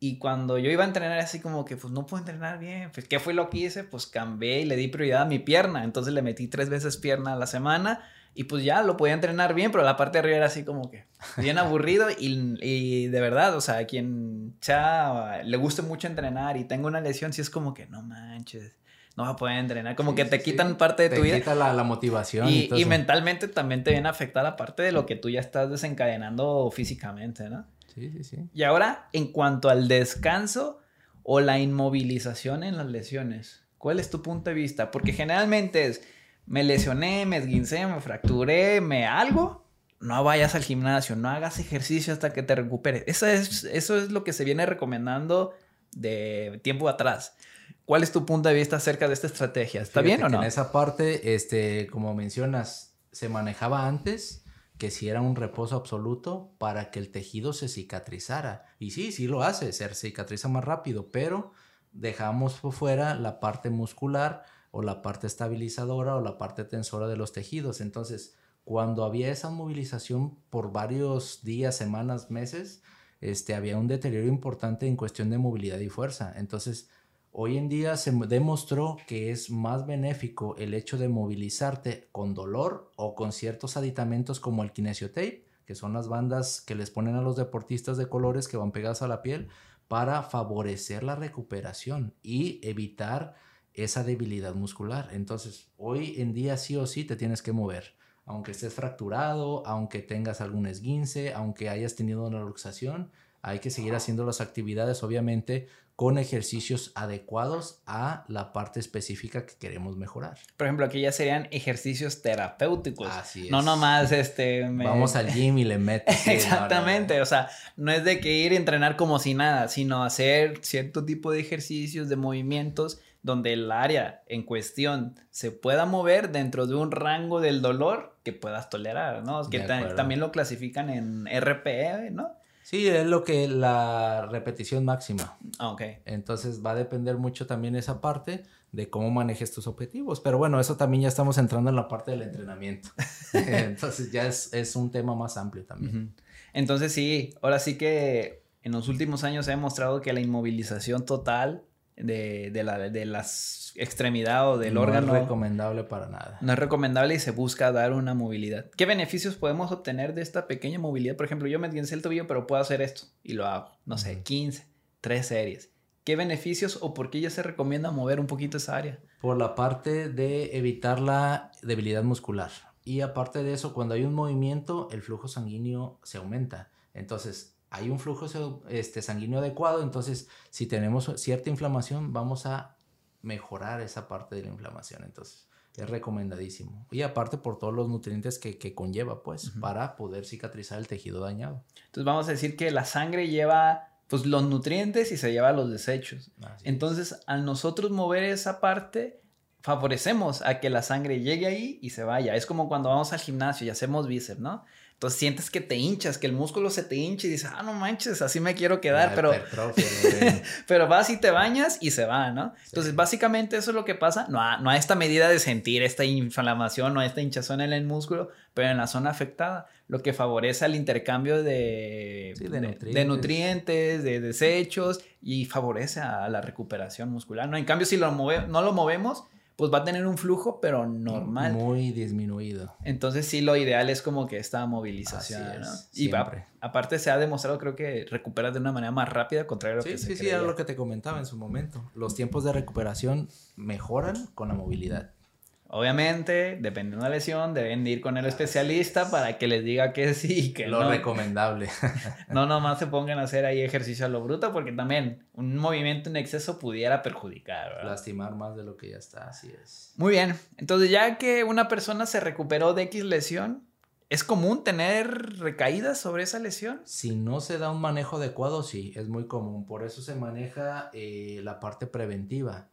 y cuando yo iba a entrenar así como que pues no puedo entrenar bien, pues ¿qué fue lo que hice? Pues cambié y le di prioridad a mi pierna, entonces le metí tres veces pierna a la semana y pues ya lo podía entrenar bien, pero la parte de arriba era así como que bien aburrido. Y, y de verdad, o sea, a quien ya le guste mucho entrenar y tenga una lesión, sí es como que no manches, no va a poder entrenar. Como que te quitan parte de tu vida. Te quita la, la motivación. Y, y, mentalmente también te viene a afectar la parte de lo que tú ya estás desencadenando físicamente, ¿no? Sí, sí, sí. Y ahora, en cuanto al descanso o la inmovilización en las lesiones, ¿cuál es tu punto de vista? Porque generalmente es me lesioné, me esguincé, me fracturé, me algo, no vayas al gimnasio, no hagas ejercicio hasta que te recuperes. Eso es, eso es lo que se viene recomendando de tiempo atrás. ¿Cuál es tu punto de vista acerca de esta estrategia? ¿Está bien o no? En esa parte, este, como mencionas, se manejaba antes que si era un reposo absoluto para que el tejido se cicatrizara. Y sí, sí lo hace, se cicatriza más rápido, pero dejamos por fuera la parte muscular o la parte estabilizadora o la parte tensora de los tejidos. Entonces, cuando había esa movilización por varios días, semanas, meses, este, había un deterioro importante en cuestión de movilidad y fuerza. Entonces, hoy en día se demostró que es más benéfico el hecho de movilizarte con dolor o con ciertos aditamentos como el kinesiotape, que son las bandas que les ponen a los deportistas de colores que van pegadas a la piel, para favorecer la recuperación y evitar esa debilidad muscular. Entonces, hoy en día sí o sí te tienes que mover. Aunque estés fracturado, aunque tengas algún esguince, aunque hayas tenido una luxación, hay que seguir haciendo las actividades, obviamente, con ejercicios adecuados a la parte específica que queremos mejorar. Por ejemplo, aquí ya serían ejercicios terapéuticos. Así es. No nomás este... Vamos al gym y le metes. Exactamente, o sea, no es de que ir a entrenar como si nada, sino hacer cierto tipo de ejercicios, de movimientos, donde el área en cuestión se pueda mover dentro de un rango del dolor que puedas tolerar, ¿no? Que también lo clasifican en RPE, ¿no? Sí, es lo que la repetición máxima. Ah, ok. Entonces va a depender mucho también esa parte de cómo manejes tus objetivos. Pero bueno, eso también ya estamos entrando en la parte del entrenamiento. Entonces ya es, un tema más amplio también. Entonces sí, ahora sí que en los últimos años se ha demostrado que la inmovilización total de, de, la, de las extremidades o del órgano. No es recomendable para nada. No es recomendable y se busca dar una movilidad. ¿Qué beneficios podemos obtener de esta pequeña movilidad? Por ejemplo, yo me tienes el tobillo, pero puedo hacer esto y lo hago. No sé, 15, 3 series. ¿Qué beneficios o por qué ya se recomienda mover un poquito esa área? Por la parte de evitar la debilidad muscular. Y aparte de eso, cuando hay un movimiento, el flujo sanguíneo se aumenta. Entonces, hay un flujo este, sanguíneo adecuado, entonces si tenemos cierta inflamación vamos a mejorar esa parte de la inflamación, entonces es recomendadísimo. Y aparte por todos los nutrientes que, conlleva, pues, para poder cicatrizar el tejido dañado. Entonces vamos a decir que la sangre lleva pues los nutrientes y se lleva los desechos. entonces al nosotros mover esa parte, favorecemos a que la sangre llegue ahí y se vaya. Es como cuando vamos al gimnasio y hacemos bíceps, ¿no? Entonces sientes que te hinchas, que el músculo se te hincha y dices, ah, no manches, así me quiero quedar, pero, pero vas y te bañas y se va, ¿no? Entonces básicamente eso es lo que pasa, no a, no a esta medida de sentir esta inflamación, no a esta hinchazón en el músculo, pero en la zona afectada, lo que favorece el intercambio de, de, nutrientes. de, nutrientes. de desechos y favorece a la recuperación muscular, ¿no? En cambio, si lo no lo movemos, pues va a tener un flujo, pero normal. Muy disminuido. Entonces sí, lo ideal es como que esta movilización, y aparte se ha demostrado, creo que recuperas de una manera más rápida, contrario a lo que se Sí, sí, era lo que te comentaba en su momento. Los tiempos de recuperación mejoran con la movilidad. Obviamente, dependiendo de la lesión, deben ir con el especialista para que les diga que sí y que lo no. Lo recomendable. no nomás se pongan a hacer ahí ejercicio a lo bruto, porque también un movimiento en exceso pudiera perjudicar. ¿verdad? Lastimar más de lo que ya está, así es. Muy bien. Entonces, ya que una persona se recuperó de X lesión, ¿es común tener recaídas sobre esa lesión? Si no se da un manejo adecuado, sí, es muy común. Por eso se maneja eh, la parte preventiva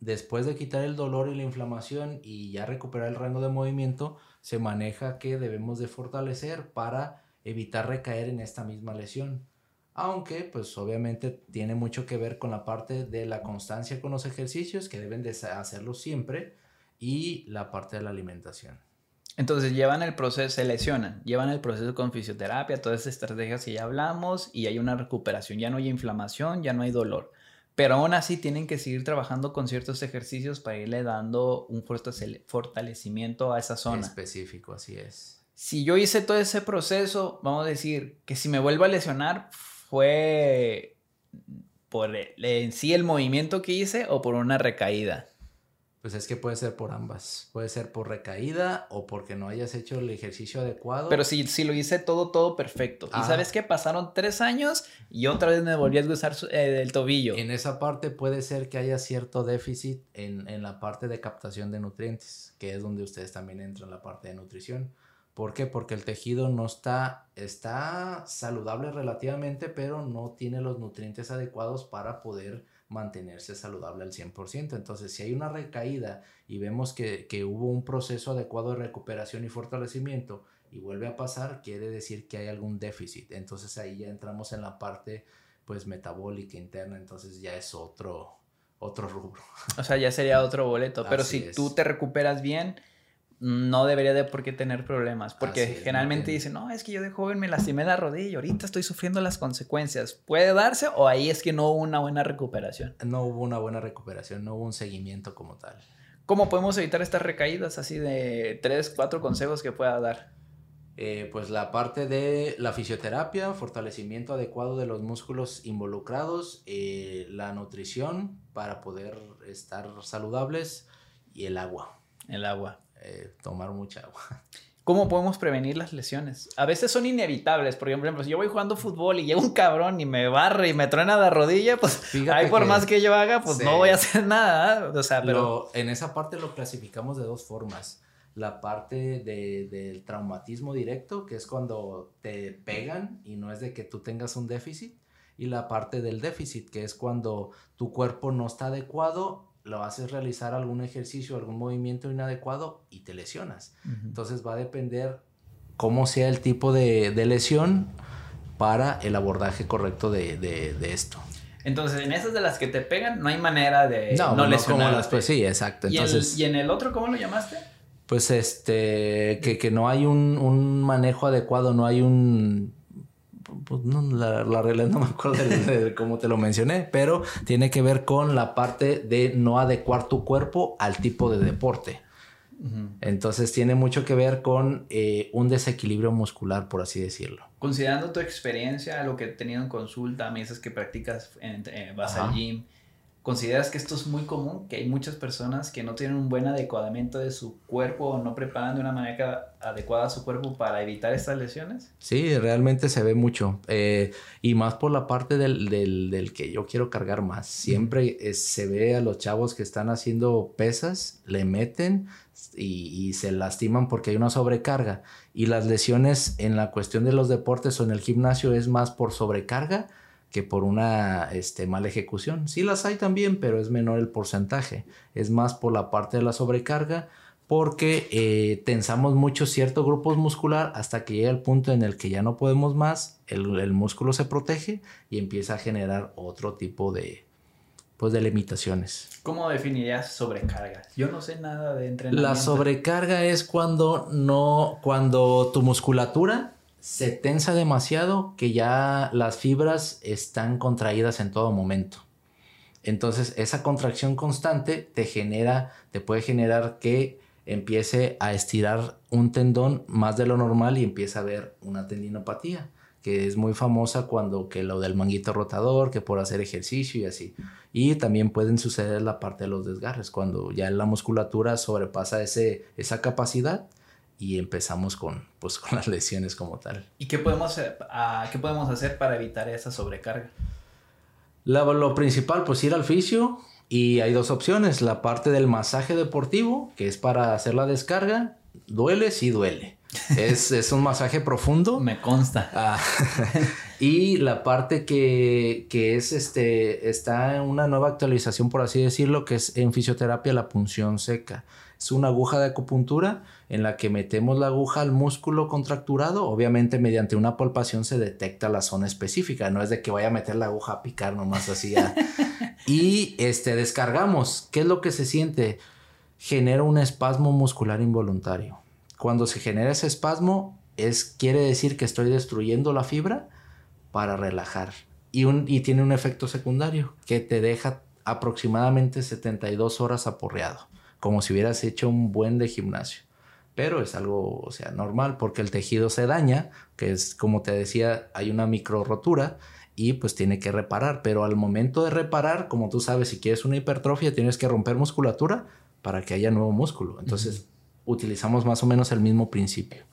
después de quitar el dolor y la inflamación y ya recuperar el rango de movimiento, se maneja que debemos de fortalecer para evitar recaer en esta misma lesión. Aunque, pues obviamente tiene mucho que ver con la parte de la constancia con los ejercicios, que deben de hacerlo siempre, y la parte de la alimentación. Entonces llevan el proceso, se lesionan, llevan el proceso con fisioterapia, todas esas estrategias que ya hablamos, y hay una recuperación, ya no hay inflamación, ya no hay dolor. Pero aún así tienen que seguir trabajando con ciertos ejercicios para irle dando un fortalecimiento a esa zona. Específico, así es. Si yo hice todo ese proceso, vamos a decir que si me vuelvo a lesionar fue por en sí el movimiento que hice o por una recaída. Pues es que puede ser por ambas. Puede ser por recaída o porque no hayas hecho el ejercicio adecuado. Pero si, si lo hice todo, todo perfecto. Y sabes que pasaron tres años y otra vez me volví a usar eh, el tobillo. En esa parte puede ser que haya cierto déficit en, en la parte de captación de nutrientes, que es donde ustedes también entran en la parte de nutrición. ¿Por qué? Porque el tejido no está, está saludable relativamente, pero no tiene los nutrientes adecuados para poder mantenerse saludable al 100%. Entonces, si hay una recaída y vemos que, hubo un proceso adecuado de recuperación y fortalecimiento y vuelve a pasar, quiere decir que hay algún déficit. Entonces ahí ya entramos en la parte pues metabólica interna, entonces ya es otro, otro rubro. O sea, ya sería otro boleto. Pero si tú te recuperas bien, no debería de por qué tener problemas. Porque generalmente dicen, no, es que yo de joven me lastimé la rodilla, ahorita estoy sufriendo las consecuencias. ¿Puede darse o ahí es que no hubo una buena recuperación? No hubo una buena recuperación, no hubo un seguimiento como tal. ¿Cómo podemos evitar estas recaídas así de tres, cuatro consejos que pueda dar? Eh, pues la parte de la fisioterapia, fortalecimiento adecuado de los músculos involucrados, eh, la nutrición para poder estar saludables y el agua. El agua. Eh, tomar mucha agua. ¿Cómo podemos prevenir las lesiones? A veces son inevitables. Por ejemplo, si yo voy jugando fútbol y llega un cabrón y me barre y me truena la rodilla, pues ahí por más que yo haga, pues no voy a hacer nada. O sea, pero... en esa parte lo clasificamos de dos formas. La parte de, del traumatismo directo, que es cuando te pegan y no es de que tú tengas un déficit. Y la parte del déficit, que es cuando tu cuerpo no está adecuado lo haces realizar algún ejercicio, algún movimiento inadecuado y te lesionas. Entonces va a depender cómo sea el tipo de, lesión para el abordaje correcto de, esto. Entonces, en esas de las que te pegan, no hay manera de no, no, lesionar. pues sí, exacto. Entonces, ¿Y, en el otro cómo lo llamaste? Pues este, que, que no hay un, un, manejo adecuado, no hay un pues no, la, la regla no me acuerdo de, cómo te lo mencioné, pero tiene que ver con la parte de no adecuar tu cuerpo al tipo de deporte. Entonces tiene mucho que ver con eh, un desequilibrio muscular, por así decirlo. Considerando tu experiencia, lo que he tenido en consulta, mesas que practicas, en, eh, vas al gym, ¿Consideras que esto es muy común? Que hay muchas personas que no tienen un buen adecuamiento de su cuerpo o no preparan de una manera adecuada su cuerpo para evitar estas lesiones? Sí, realmente se ve mucho. Eh, y más por la parte del, del, que yo quiero cargar más. Siempre se ve a los chavos que están haciendo pesas, le meten y se lastiman porque hay una sobrecarga. Y las lesiones en la cuestión de los deportes o en el gimnasio es más por sobrecarga que por una este, mala ejecución. Sí las hay también, pero es menor el porcentaje. Es más por la parte de la sobrecarga porque eh, tensamos mucho cierto grupo muscular hasta que llega el punto en el que ya no podemos más, el, músculo se protege y empieza a generar otro tipo de, pues, de limitaciones. ¿Cómo definirías sobrecarga? Yo no sé nada de entrenamiento. La sobrecarga es cuando no, cuando tu musculatura se tensa demasiado que ya las fibras están contraídas en todo momento. Entonces esa contracción constante te genera, te puede generar que empiece a estirar un tendón más de lo normal y empieza a haber una tendinopatía, que es muy famosa cuando que lo del manguito rotador, que por hacer ejercicio y así. Y también pueden suceder la parte de los desgarres, cuando ya la musculatura sobrepasa ese, esa capacidad y empezamos con, pues, con las lesiones como tal. ¿Y qué podemos, hacer, ah, qué podemos hacer para evitar esa sobrecarga? lo principal, pues ir al fisio y hay dos opciones. La parte del masaje deportivo, que es para hacer la descarga, duele, sí duele. Es, es un masaje profundo. Me consta. Ah, y la parte que, que, es este, está en una nueva actualización, por así decirlo, que es en fisioterapia la punción seca. Es una aguja de acupuntura en la que metemos la aguja al músculo contracturado. Obviamente mediante una palpación se detecta la zona específica. No es de que vaya a meter la aguja a picar nomás así. y este, descargamos. ¿Qué es lo que se siente? Genera un espasmo muscular involuntario. Cuando se genera ese espasmo, es, quiere decir que estoy destruyendo la fibra para relajar. Y, un, y tiene un efecto secundario que te deja aproximadamente 72 horas aporreado como si hubieras hecho un buen de gimnasio. Pero es algo, o sea, normal porque el tejido se daña, que es como te decía, hay una micro rotura y pues tiene que reparar. Pero al momento de reparar, como tú sabes, si quieres una hipertrofia, tienes que romper musculatura para que haya nuevo músculo. Entonces, utilizamos más o menos el mismo principio.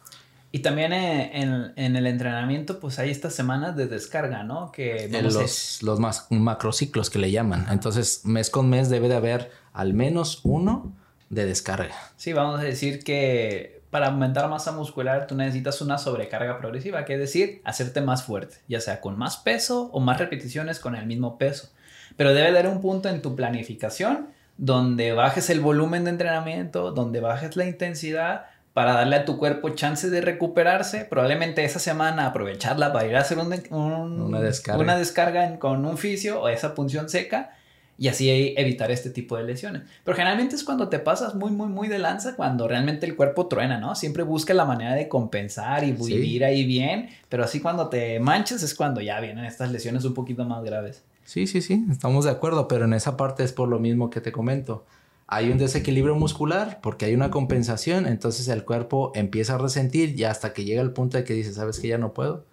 Y también eh, en, el entrenamiento, pues hay estas semanas de descarga, ¿no? Que los, los macrociclos que le llaman. Entonces, mes con mes debe de haber al menos uno de descarga. Sí, vamos a decir que para aumentar masa muscular tú necesitas una sobrecarga progresiva, que es decir, hacerte más fuerte, ya sea con más peso o más repeticiones con el mismo peso. Pero debe haber un punto en tu planificación donde bajes el volumen de entrenamiento, donde bajes la intensidad para darle a tu cuerpo chance de recuperarse. Probablemente esa semana aprovecharla para ir a hacer una descarga, con un fisio o esa punción seca y así evitar este tipo de lesiones. Pero generalmente es cuando te pasas muy, muy, muy de lanza, cuando realmente el cuerpo truena, ¿no? Siempre busca la manera de compensar y vivir ahí bien, pero así cuando te manchas es cuando ya vienen estas lesiones un poquito más graves. Sí, sí, sí, estamos de acuerdo, pero en esa parte es por lo mismo que te comento hay un desequilibrio muscular porque hay una compensación, entonces el cuerpo empieza a resentir y hasta que llega el punto de que dice, ¿sabes que ya no puedo?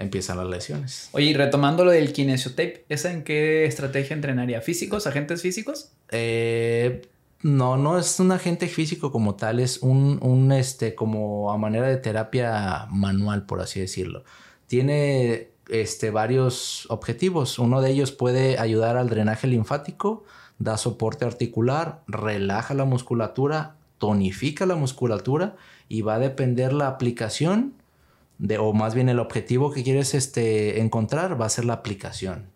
Empiezan las lesiones. Oye, y retomando lo del kinesiotape, ¿esa en qué estrategia entrenaría? ¿Físicos, agentes físicos? Eh, No, no es un agente físico como tal, es un, un, este, como a manera de terapia manual, por así decirlo. Tiene este, varios objetivos. Uno de ellos puede ayudar al drenaje linfático, da soporte articular, relaja la musculatura, tonifica la musculatura y va a depender la aplicación de, o más bien el objetivo que quieres este, encontrar va a ser la aplicación,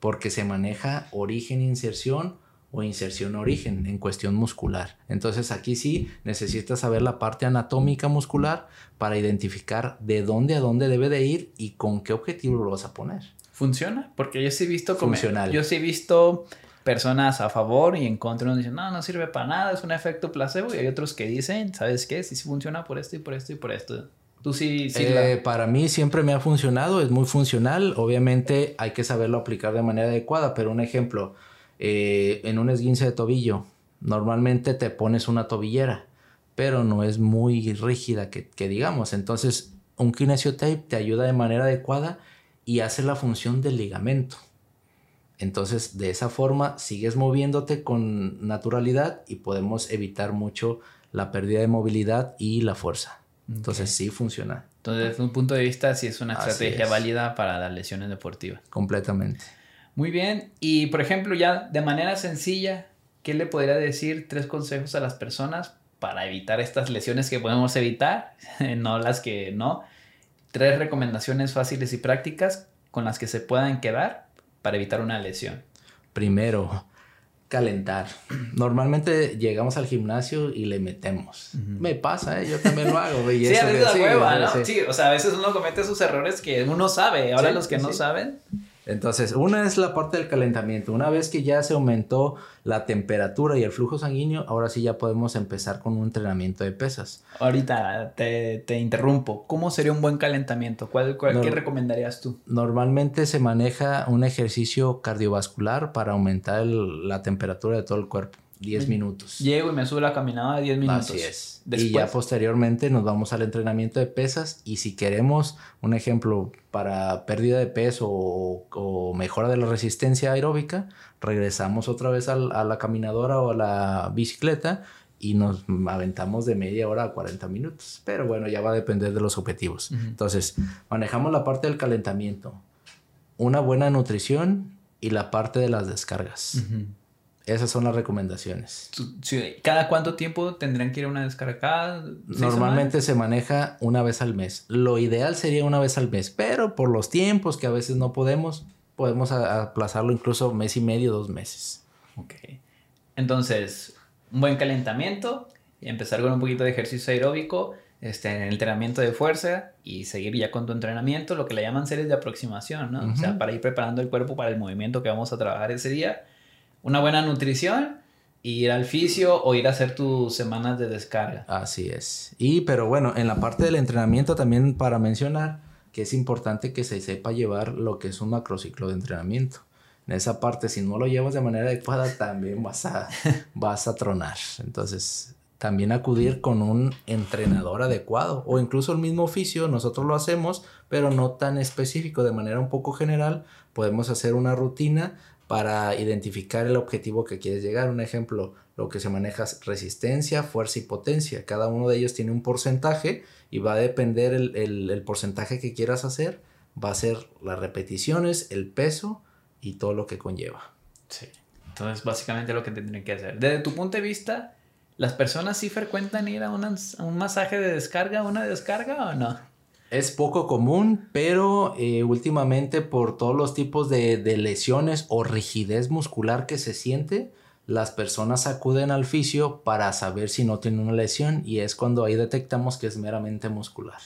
porque se maneja origen, inserción o inserción origen en cuestión muscular. Entonces aquí sí necesitas saber la parte anatómica muscular para identificar de dónde a dónde debe de ir y con qué objetivo lo vas a poner. ¿Funciona? Porque yo sí he visto Funcional. Yo sí he visto personas a favor y en contra. Uno dice, no, no sirve para nada, es un efecto placebo. Y hay otros que dicen, ¿sabes qué? Sí, sí funciona por esto y por esto y por esto. Tú sí, sí eh, Para mí siempre me ha funcionado, es muy funcional. Obviamente hay que saberlo aplicar de manera adecuada, pero un ejemplo, eh, en un esguince de tobillo, normalmente te pones una tobillera, pero no es muy rígida que, digamos. Entonces, un kinesiotape te ayuda de manera adecuada y hace la función del ligamento. Entonces, de esa forma, sigues moviéndote con naturalidad y podemos evitar mucho la pérdida de movilidad y la fuerza. Entonces, sí funciona. Entonces, desde un punto de vista, sí es una estrategia válida para las lesiones deportivas. Completamente. Muy bien. Y por ejemplo, ya de manera sencilla, ¿qué le podría decir tres consejos a las personas para evitar estas lesiones que podemos evitar? no las que no. Tres recomendaciones fáciles y prácticas con las que se puedan quedar para evitar una lesión. Primero, calentar. Normalmente llegamos al gimnasio y le metemos. Me pasa, ¿eh? yo también lo hago. sí, a veces ¿no? Sí, o sea, a veces uno comete esos errores que uno sabe. Ahora los que no saben, entonces, una es la parte del calentamiento. Una vez que ya se aumentó la temperatura y el flujo sanguíneo, ahora sí ya podemos empezar con un entrenamiento de pesas. Ahorita te, interrumpo. ¿Cómo sería un buen calentamiento? ¿Cuál, ¿Qué recomendarías tú? Normalmente se maneja un ejercicio cardiovascular para aumentar la temperatura de todo el cuerpo. 10 minutos. Llego y me subo la caminada 10 minutos. Así es. Y ya posteriormente nos vamos al entrenamiento de pesas y si queremos un ejemplo para pérdida de peso o, mejora de la resistencia aeróbica, regresamos otra vez a la caminadora o a la bicicleta y nos aventamos de media hora a 40 minutos. Pero bueno, ya va a depender de los objetivos. Entonces, manejamos la parte del calentamiento, una buena nutrición y la parte de las descargas. Esas son las recomendaciones. ¿Cada cuánto tiempo tendrían que ir a una descarga? Normalmente se maneja una vez al mes. Lo ideal sería una vez al mes, pero por los tiempos que a veces no podemos, podemos aplazarlo incluso mes y medio, dos meses. Ok. Entonces, un buen calentamiento empezar con un poquito de ejercicio aeróbico, este, en el entrenamiento de fuerza y seguir ya con tu entrenamiento, lo que le llaman series de aproximación, ¿no? O sea, para ir preparando el cuerpo para el movimiento que vamos a trabajar ese día una buena nutrición, ir al fisio o ir a hacer tus semanas de descarga. Así es. Y pero bueno, en la parte del entrenamiento también para mencionar que es importante que se sepa llevar lo que es un macrociclo de entrenamiento. En esa parte, si no lo llevas de manera adecuada, también vas a, vas a tronar. Entonces, también acudir con un entrenador adecuado o incluso el mismo oficio, nosotros lo hacemos, pero no tan específico, de manera un poco general, podemos hacer una rutina para identificar el objetivo que quieres llegar. Un ejemplo, lo que se maneja es resistencia, fuerza y potencia. Cada uno de ellos tiene un porcentaje y va a depender el, porcentaje que quieras hacer. Va a ser las repeticiones, el peso y todo lo que conlleva. Sí. Entonces, básicamente lo que tendrían que hacer. Desde tu punto de vista, ¿las personas sí frecuentan ir a, a un masaje de descarga, una descarga o no? Es poco común, pero eh, últimamente por todos los tipos de, de, lesiones o rigidez muscular que se siente, las personas acuden al fisio para saber si no tienen una lesión y es cuando ahí detectamos que es meramente muscular.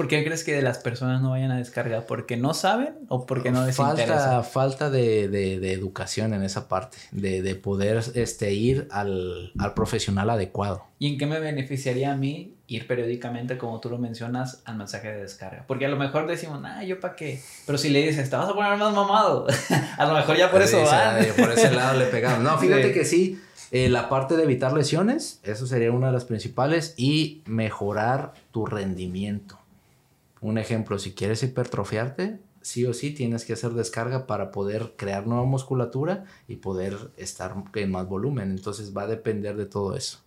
¿Por qué crees que las personas no vayan a descargar? ¿Porque no saben o porque no les falta, interesa? Falta de, de, educación en esa parte, de, de poder este, ir al, al, profesional adecuado. ¿Y en qué me beneficiaría a mí ir periódicamente, como tú lo mencionas, al mensaje de descarga? Porque a lo mejor decimos, ah, ¿yo para qué? Pero si le dices, te vas a poner más mamado, a lo mejor ya por eso va. Por ese lado le pegamos. No, fíjate que sí. Eh, la parte de evitar lesiones, eso sería una de las principales, y mejorar tu rendimiento. Un ejemplo, si quieres hipertrofiarte, sí o sí tienes que hacer descarga para poder crear nueva musculatura y poder estar en más volumen. Entonces va a depender de todo eso.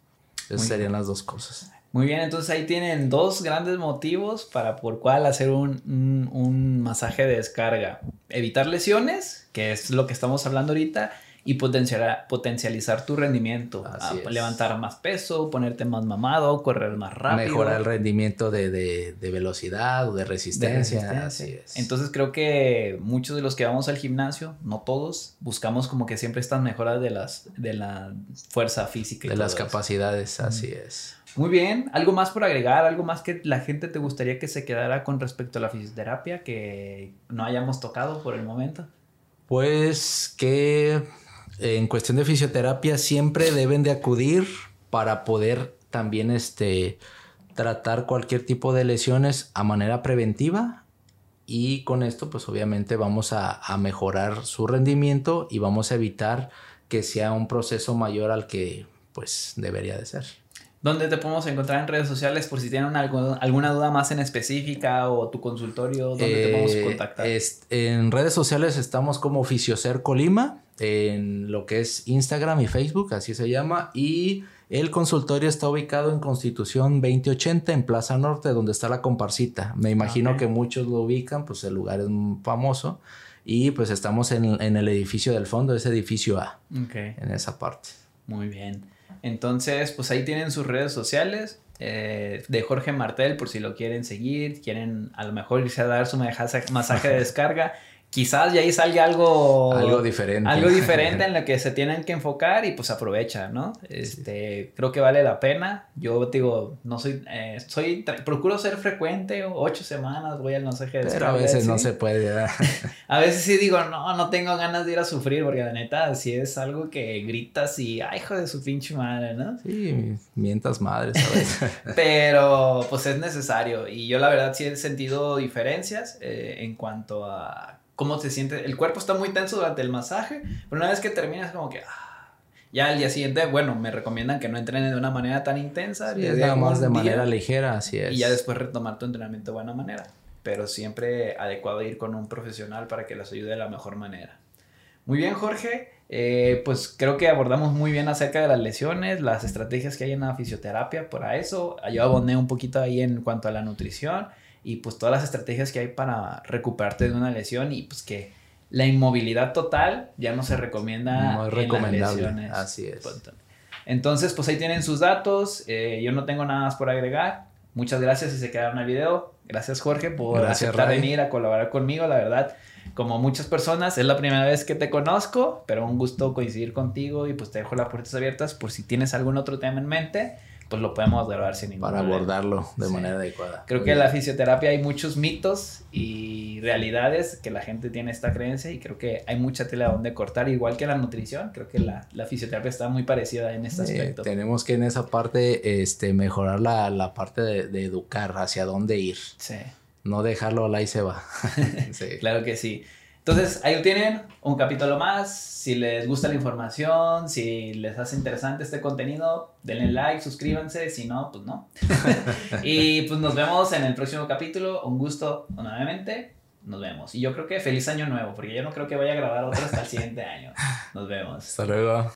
Esas serían las dos cosas. Muy bien, entonces ahí tienen dos grandes motivos para por cuál hacer un, un masaje de descarga. Evitar lesiones, que es lo que estamos hablando ahorita, y potenciar, potencializar tu rendimiento. Ah, levantar más peso, ponerte más mamado, correr más rápido. Mejorar el rendimiento de, de, de velocidad o de resistencia. Así es. Entonces creo que muchos de los que vamos al gimnasio, no todos, buscamos como que siempre estas mejoras de, las, de la fuerza física. Y de las capacidades, así es. Muy bien, ¿algo más por agregar? ¿Algo más que la gente te gustaría que se quedara con respecto a la fisioterapia que no hayamos tocado por el momento? Pues que en cuestión de fisioterapia siempre deben de acudir para poder también este, tratar cualquier tipo de lesiones a manera preventiva y con esto pues obviamente vamos a, mejorar su rendimiento y vamos a evitar que sea un proceso mayor al que pues debería de ser. ¿Dónde te podemos encontrar en redes sociales por si tienen alguna duda más en específica o tu consultorio? ¿Dónde te podemos eh, contactar? en redes sociales estamos como Fisiocer Colima, en lo que es Instagram y Facebook, así se llama. Y el consultorio está ubicado en Constitución 2080 en Plaza Norte, donde está la comparsita. Me imagino que muchos lo ubican, pues el lugar es famoso. Y pues estamos en, en el edificio del fondo, ese edificio A. En esa parte. Muy bien. Entonces, pues ahí tienen sus redes sociales eh, de Jorge Martel por si lo quieren seguir, quieren a lo mejor irse a dar su masaje de descarga quizás ya ahí salga algo... Algo diferente. Algo diferente en lo que se tienen que enfocar y pues aprovecha, ¿no? Este, creo que vale la pena. Yo digo, no soy, eh, soy, procuro ser frecuente, ocho semanas voy al masaje de Pero a veces no se puede. a veces sí digo, no, no tengo ganas de ir a sufrir porque la neta, si es algo que gritas y, ay, hijo de su pinche madre, ¿no? Sí, mientas madres ¿sabes? Pero pues es necesario y yo la verdad sí he sentido diferencias eh, en cuanto a cómo se siente. El cuerpo está muy tenso durante el masaje, pero una vez que terminas como que... Ah, ya al día siguiente, bueno, me recomiendan que no entrenen de una manera tan intensa. Sí, nada más de manera ligera, así es. Y ya después retomar tu entrenamiento de buena manera. Pero siempre adecuado ir con un profesional para que les ayude de la mejor manera. Muy bien, Jorge. Eh, pues creo que abordamos muy bien acerca de las lesiones, las estrategias que hay en la fisioterapia para eso. Yo aboné un poquito ahí en cuanto a la nutrición y pues todas las estrategias que hay para recuperarte de una lesión y pues que la inmovilidad total ya no se recomienda no es recomendable así es. Entonces pues ahí tienen sus datos eh, yo no tengo nada más por agregar. Muchas gracias si se quedaron al video. Gracias Jorge por aceptar venir a colaborar conmigo. La verdad como muchas personas es la primera vez que te conozco pero un gusto coincidir contigo y pues te dejo las puertas abiertas por si tienes algún otro tema en mente pues lo podemos grabar sin ningún Para abordarlo de manera adecuada. Creo que en la fisioterapia hay muchos mitos y realidades que la gente tiene esta creencia y creo que hay mucha tela donde cortar, igual que la nutrición, creo que la, la fisioterapia está muy parecida en este aspecto. tenemos que en esa parte este, mejorar la, la parte de, de, educar hacia dónde ir. Sí. No dejarlo la y se va. sí. Claro que sí. Entonces, ahí lo tienen, un capítulo más. Si les gusta la información, si les hace interesante este contenido, denle like, suscríbanse. Si no, pues no. y pues nos vemos en el próximo capítulo. Un gusto nuevamente. Nos vemos. Y yo creo que feliz año nuevo, porque yo no creo que vaya a grabar otro hasta el siguiente año. Nos vemos. Hasta luego.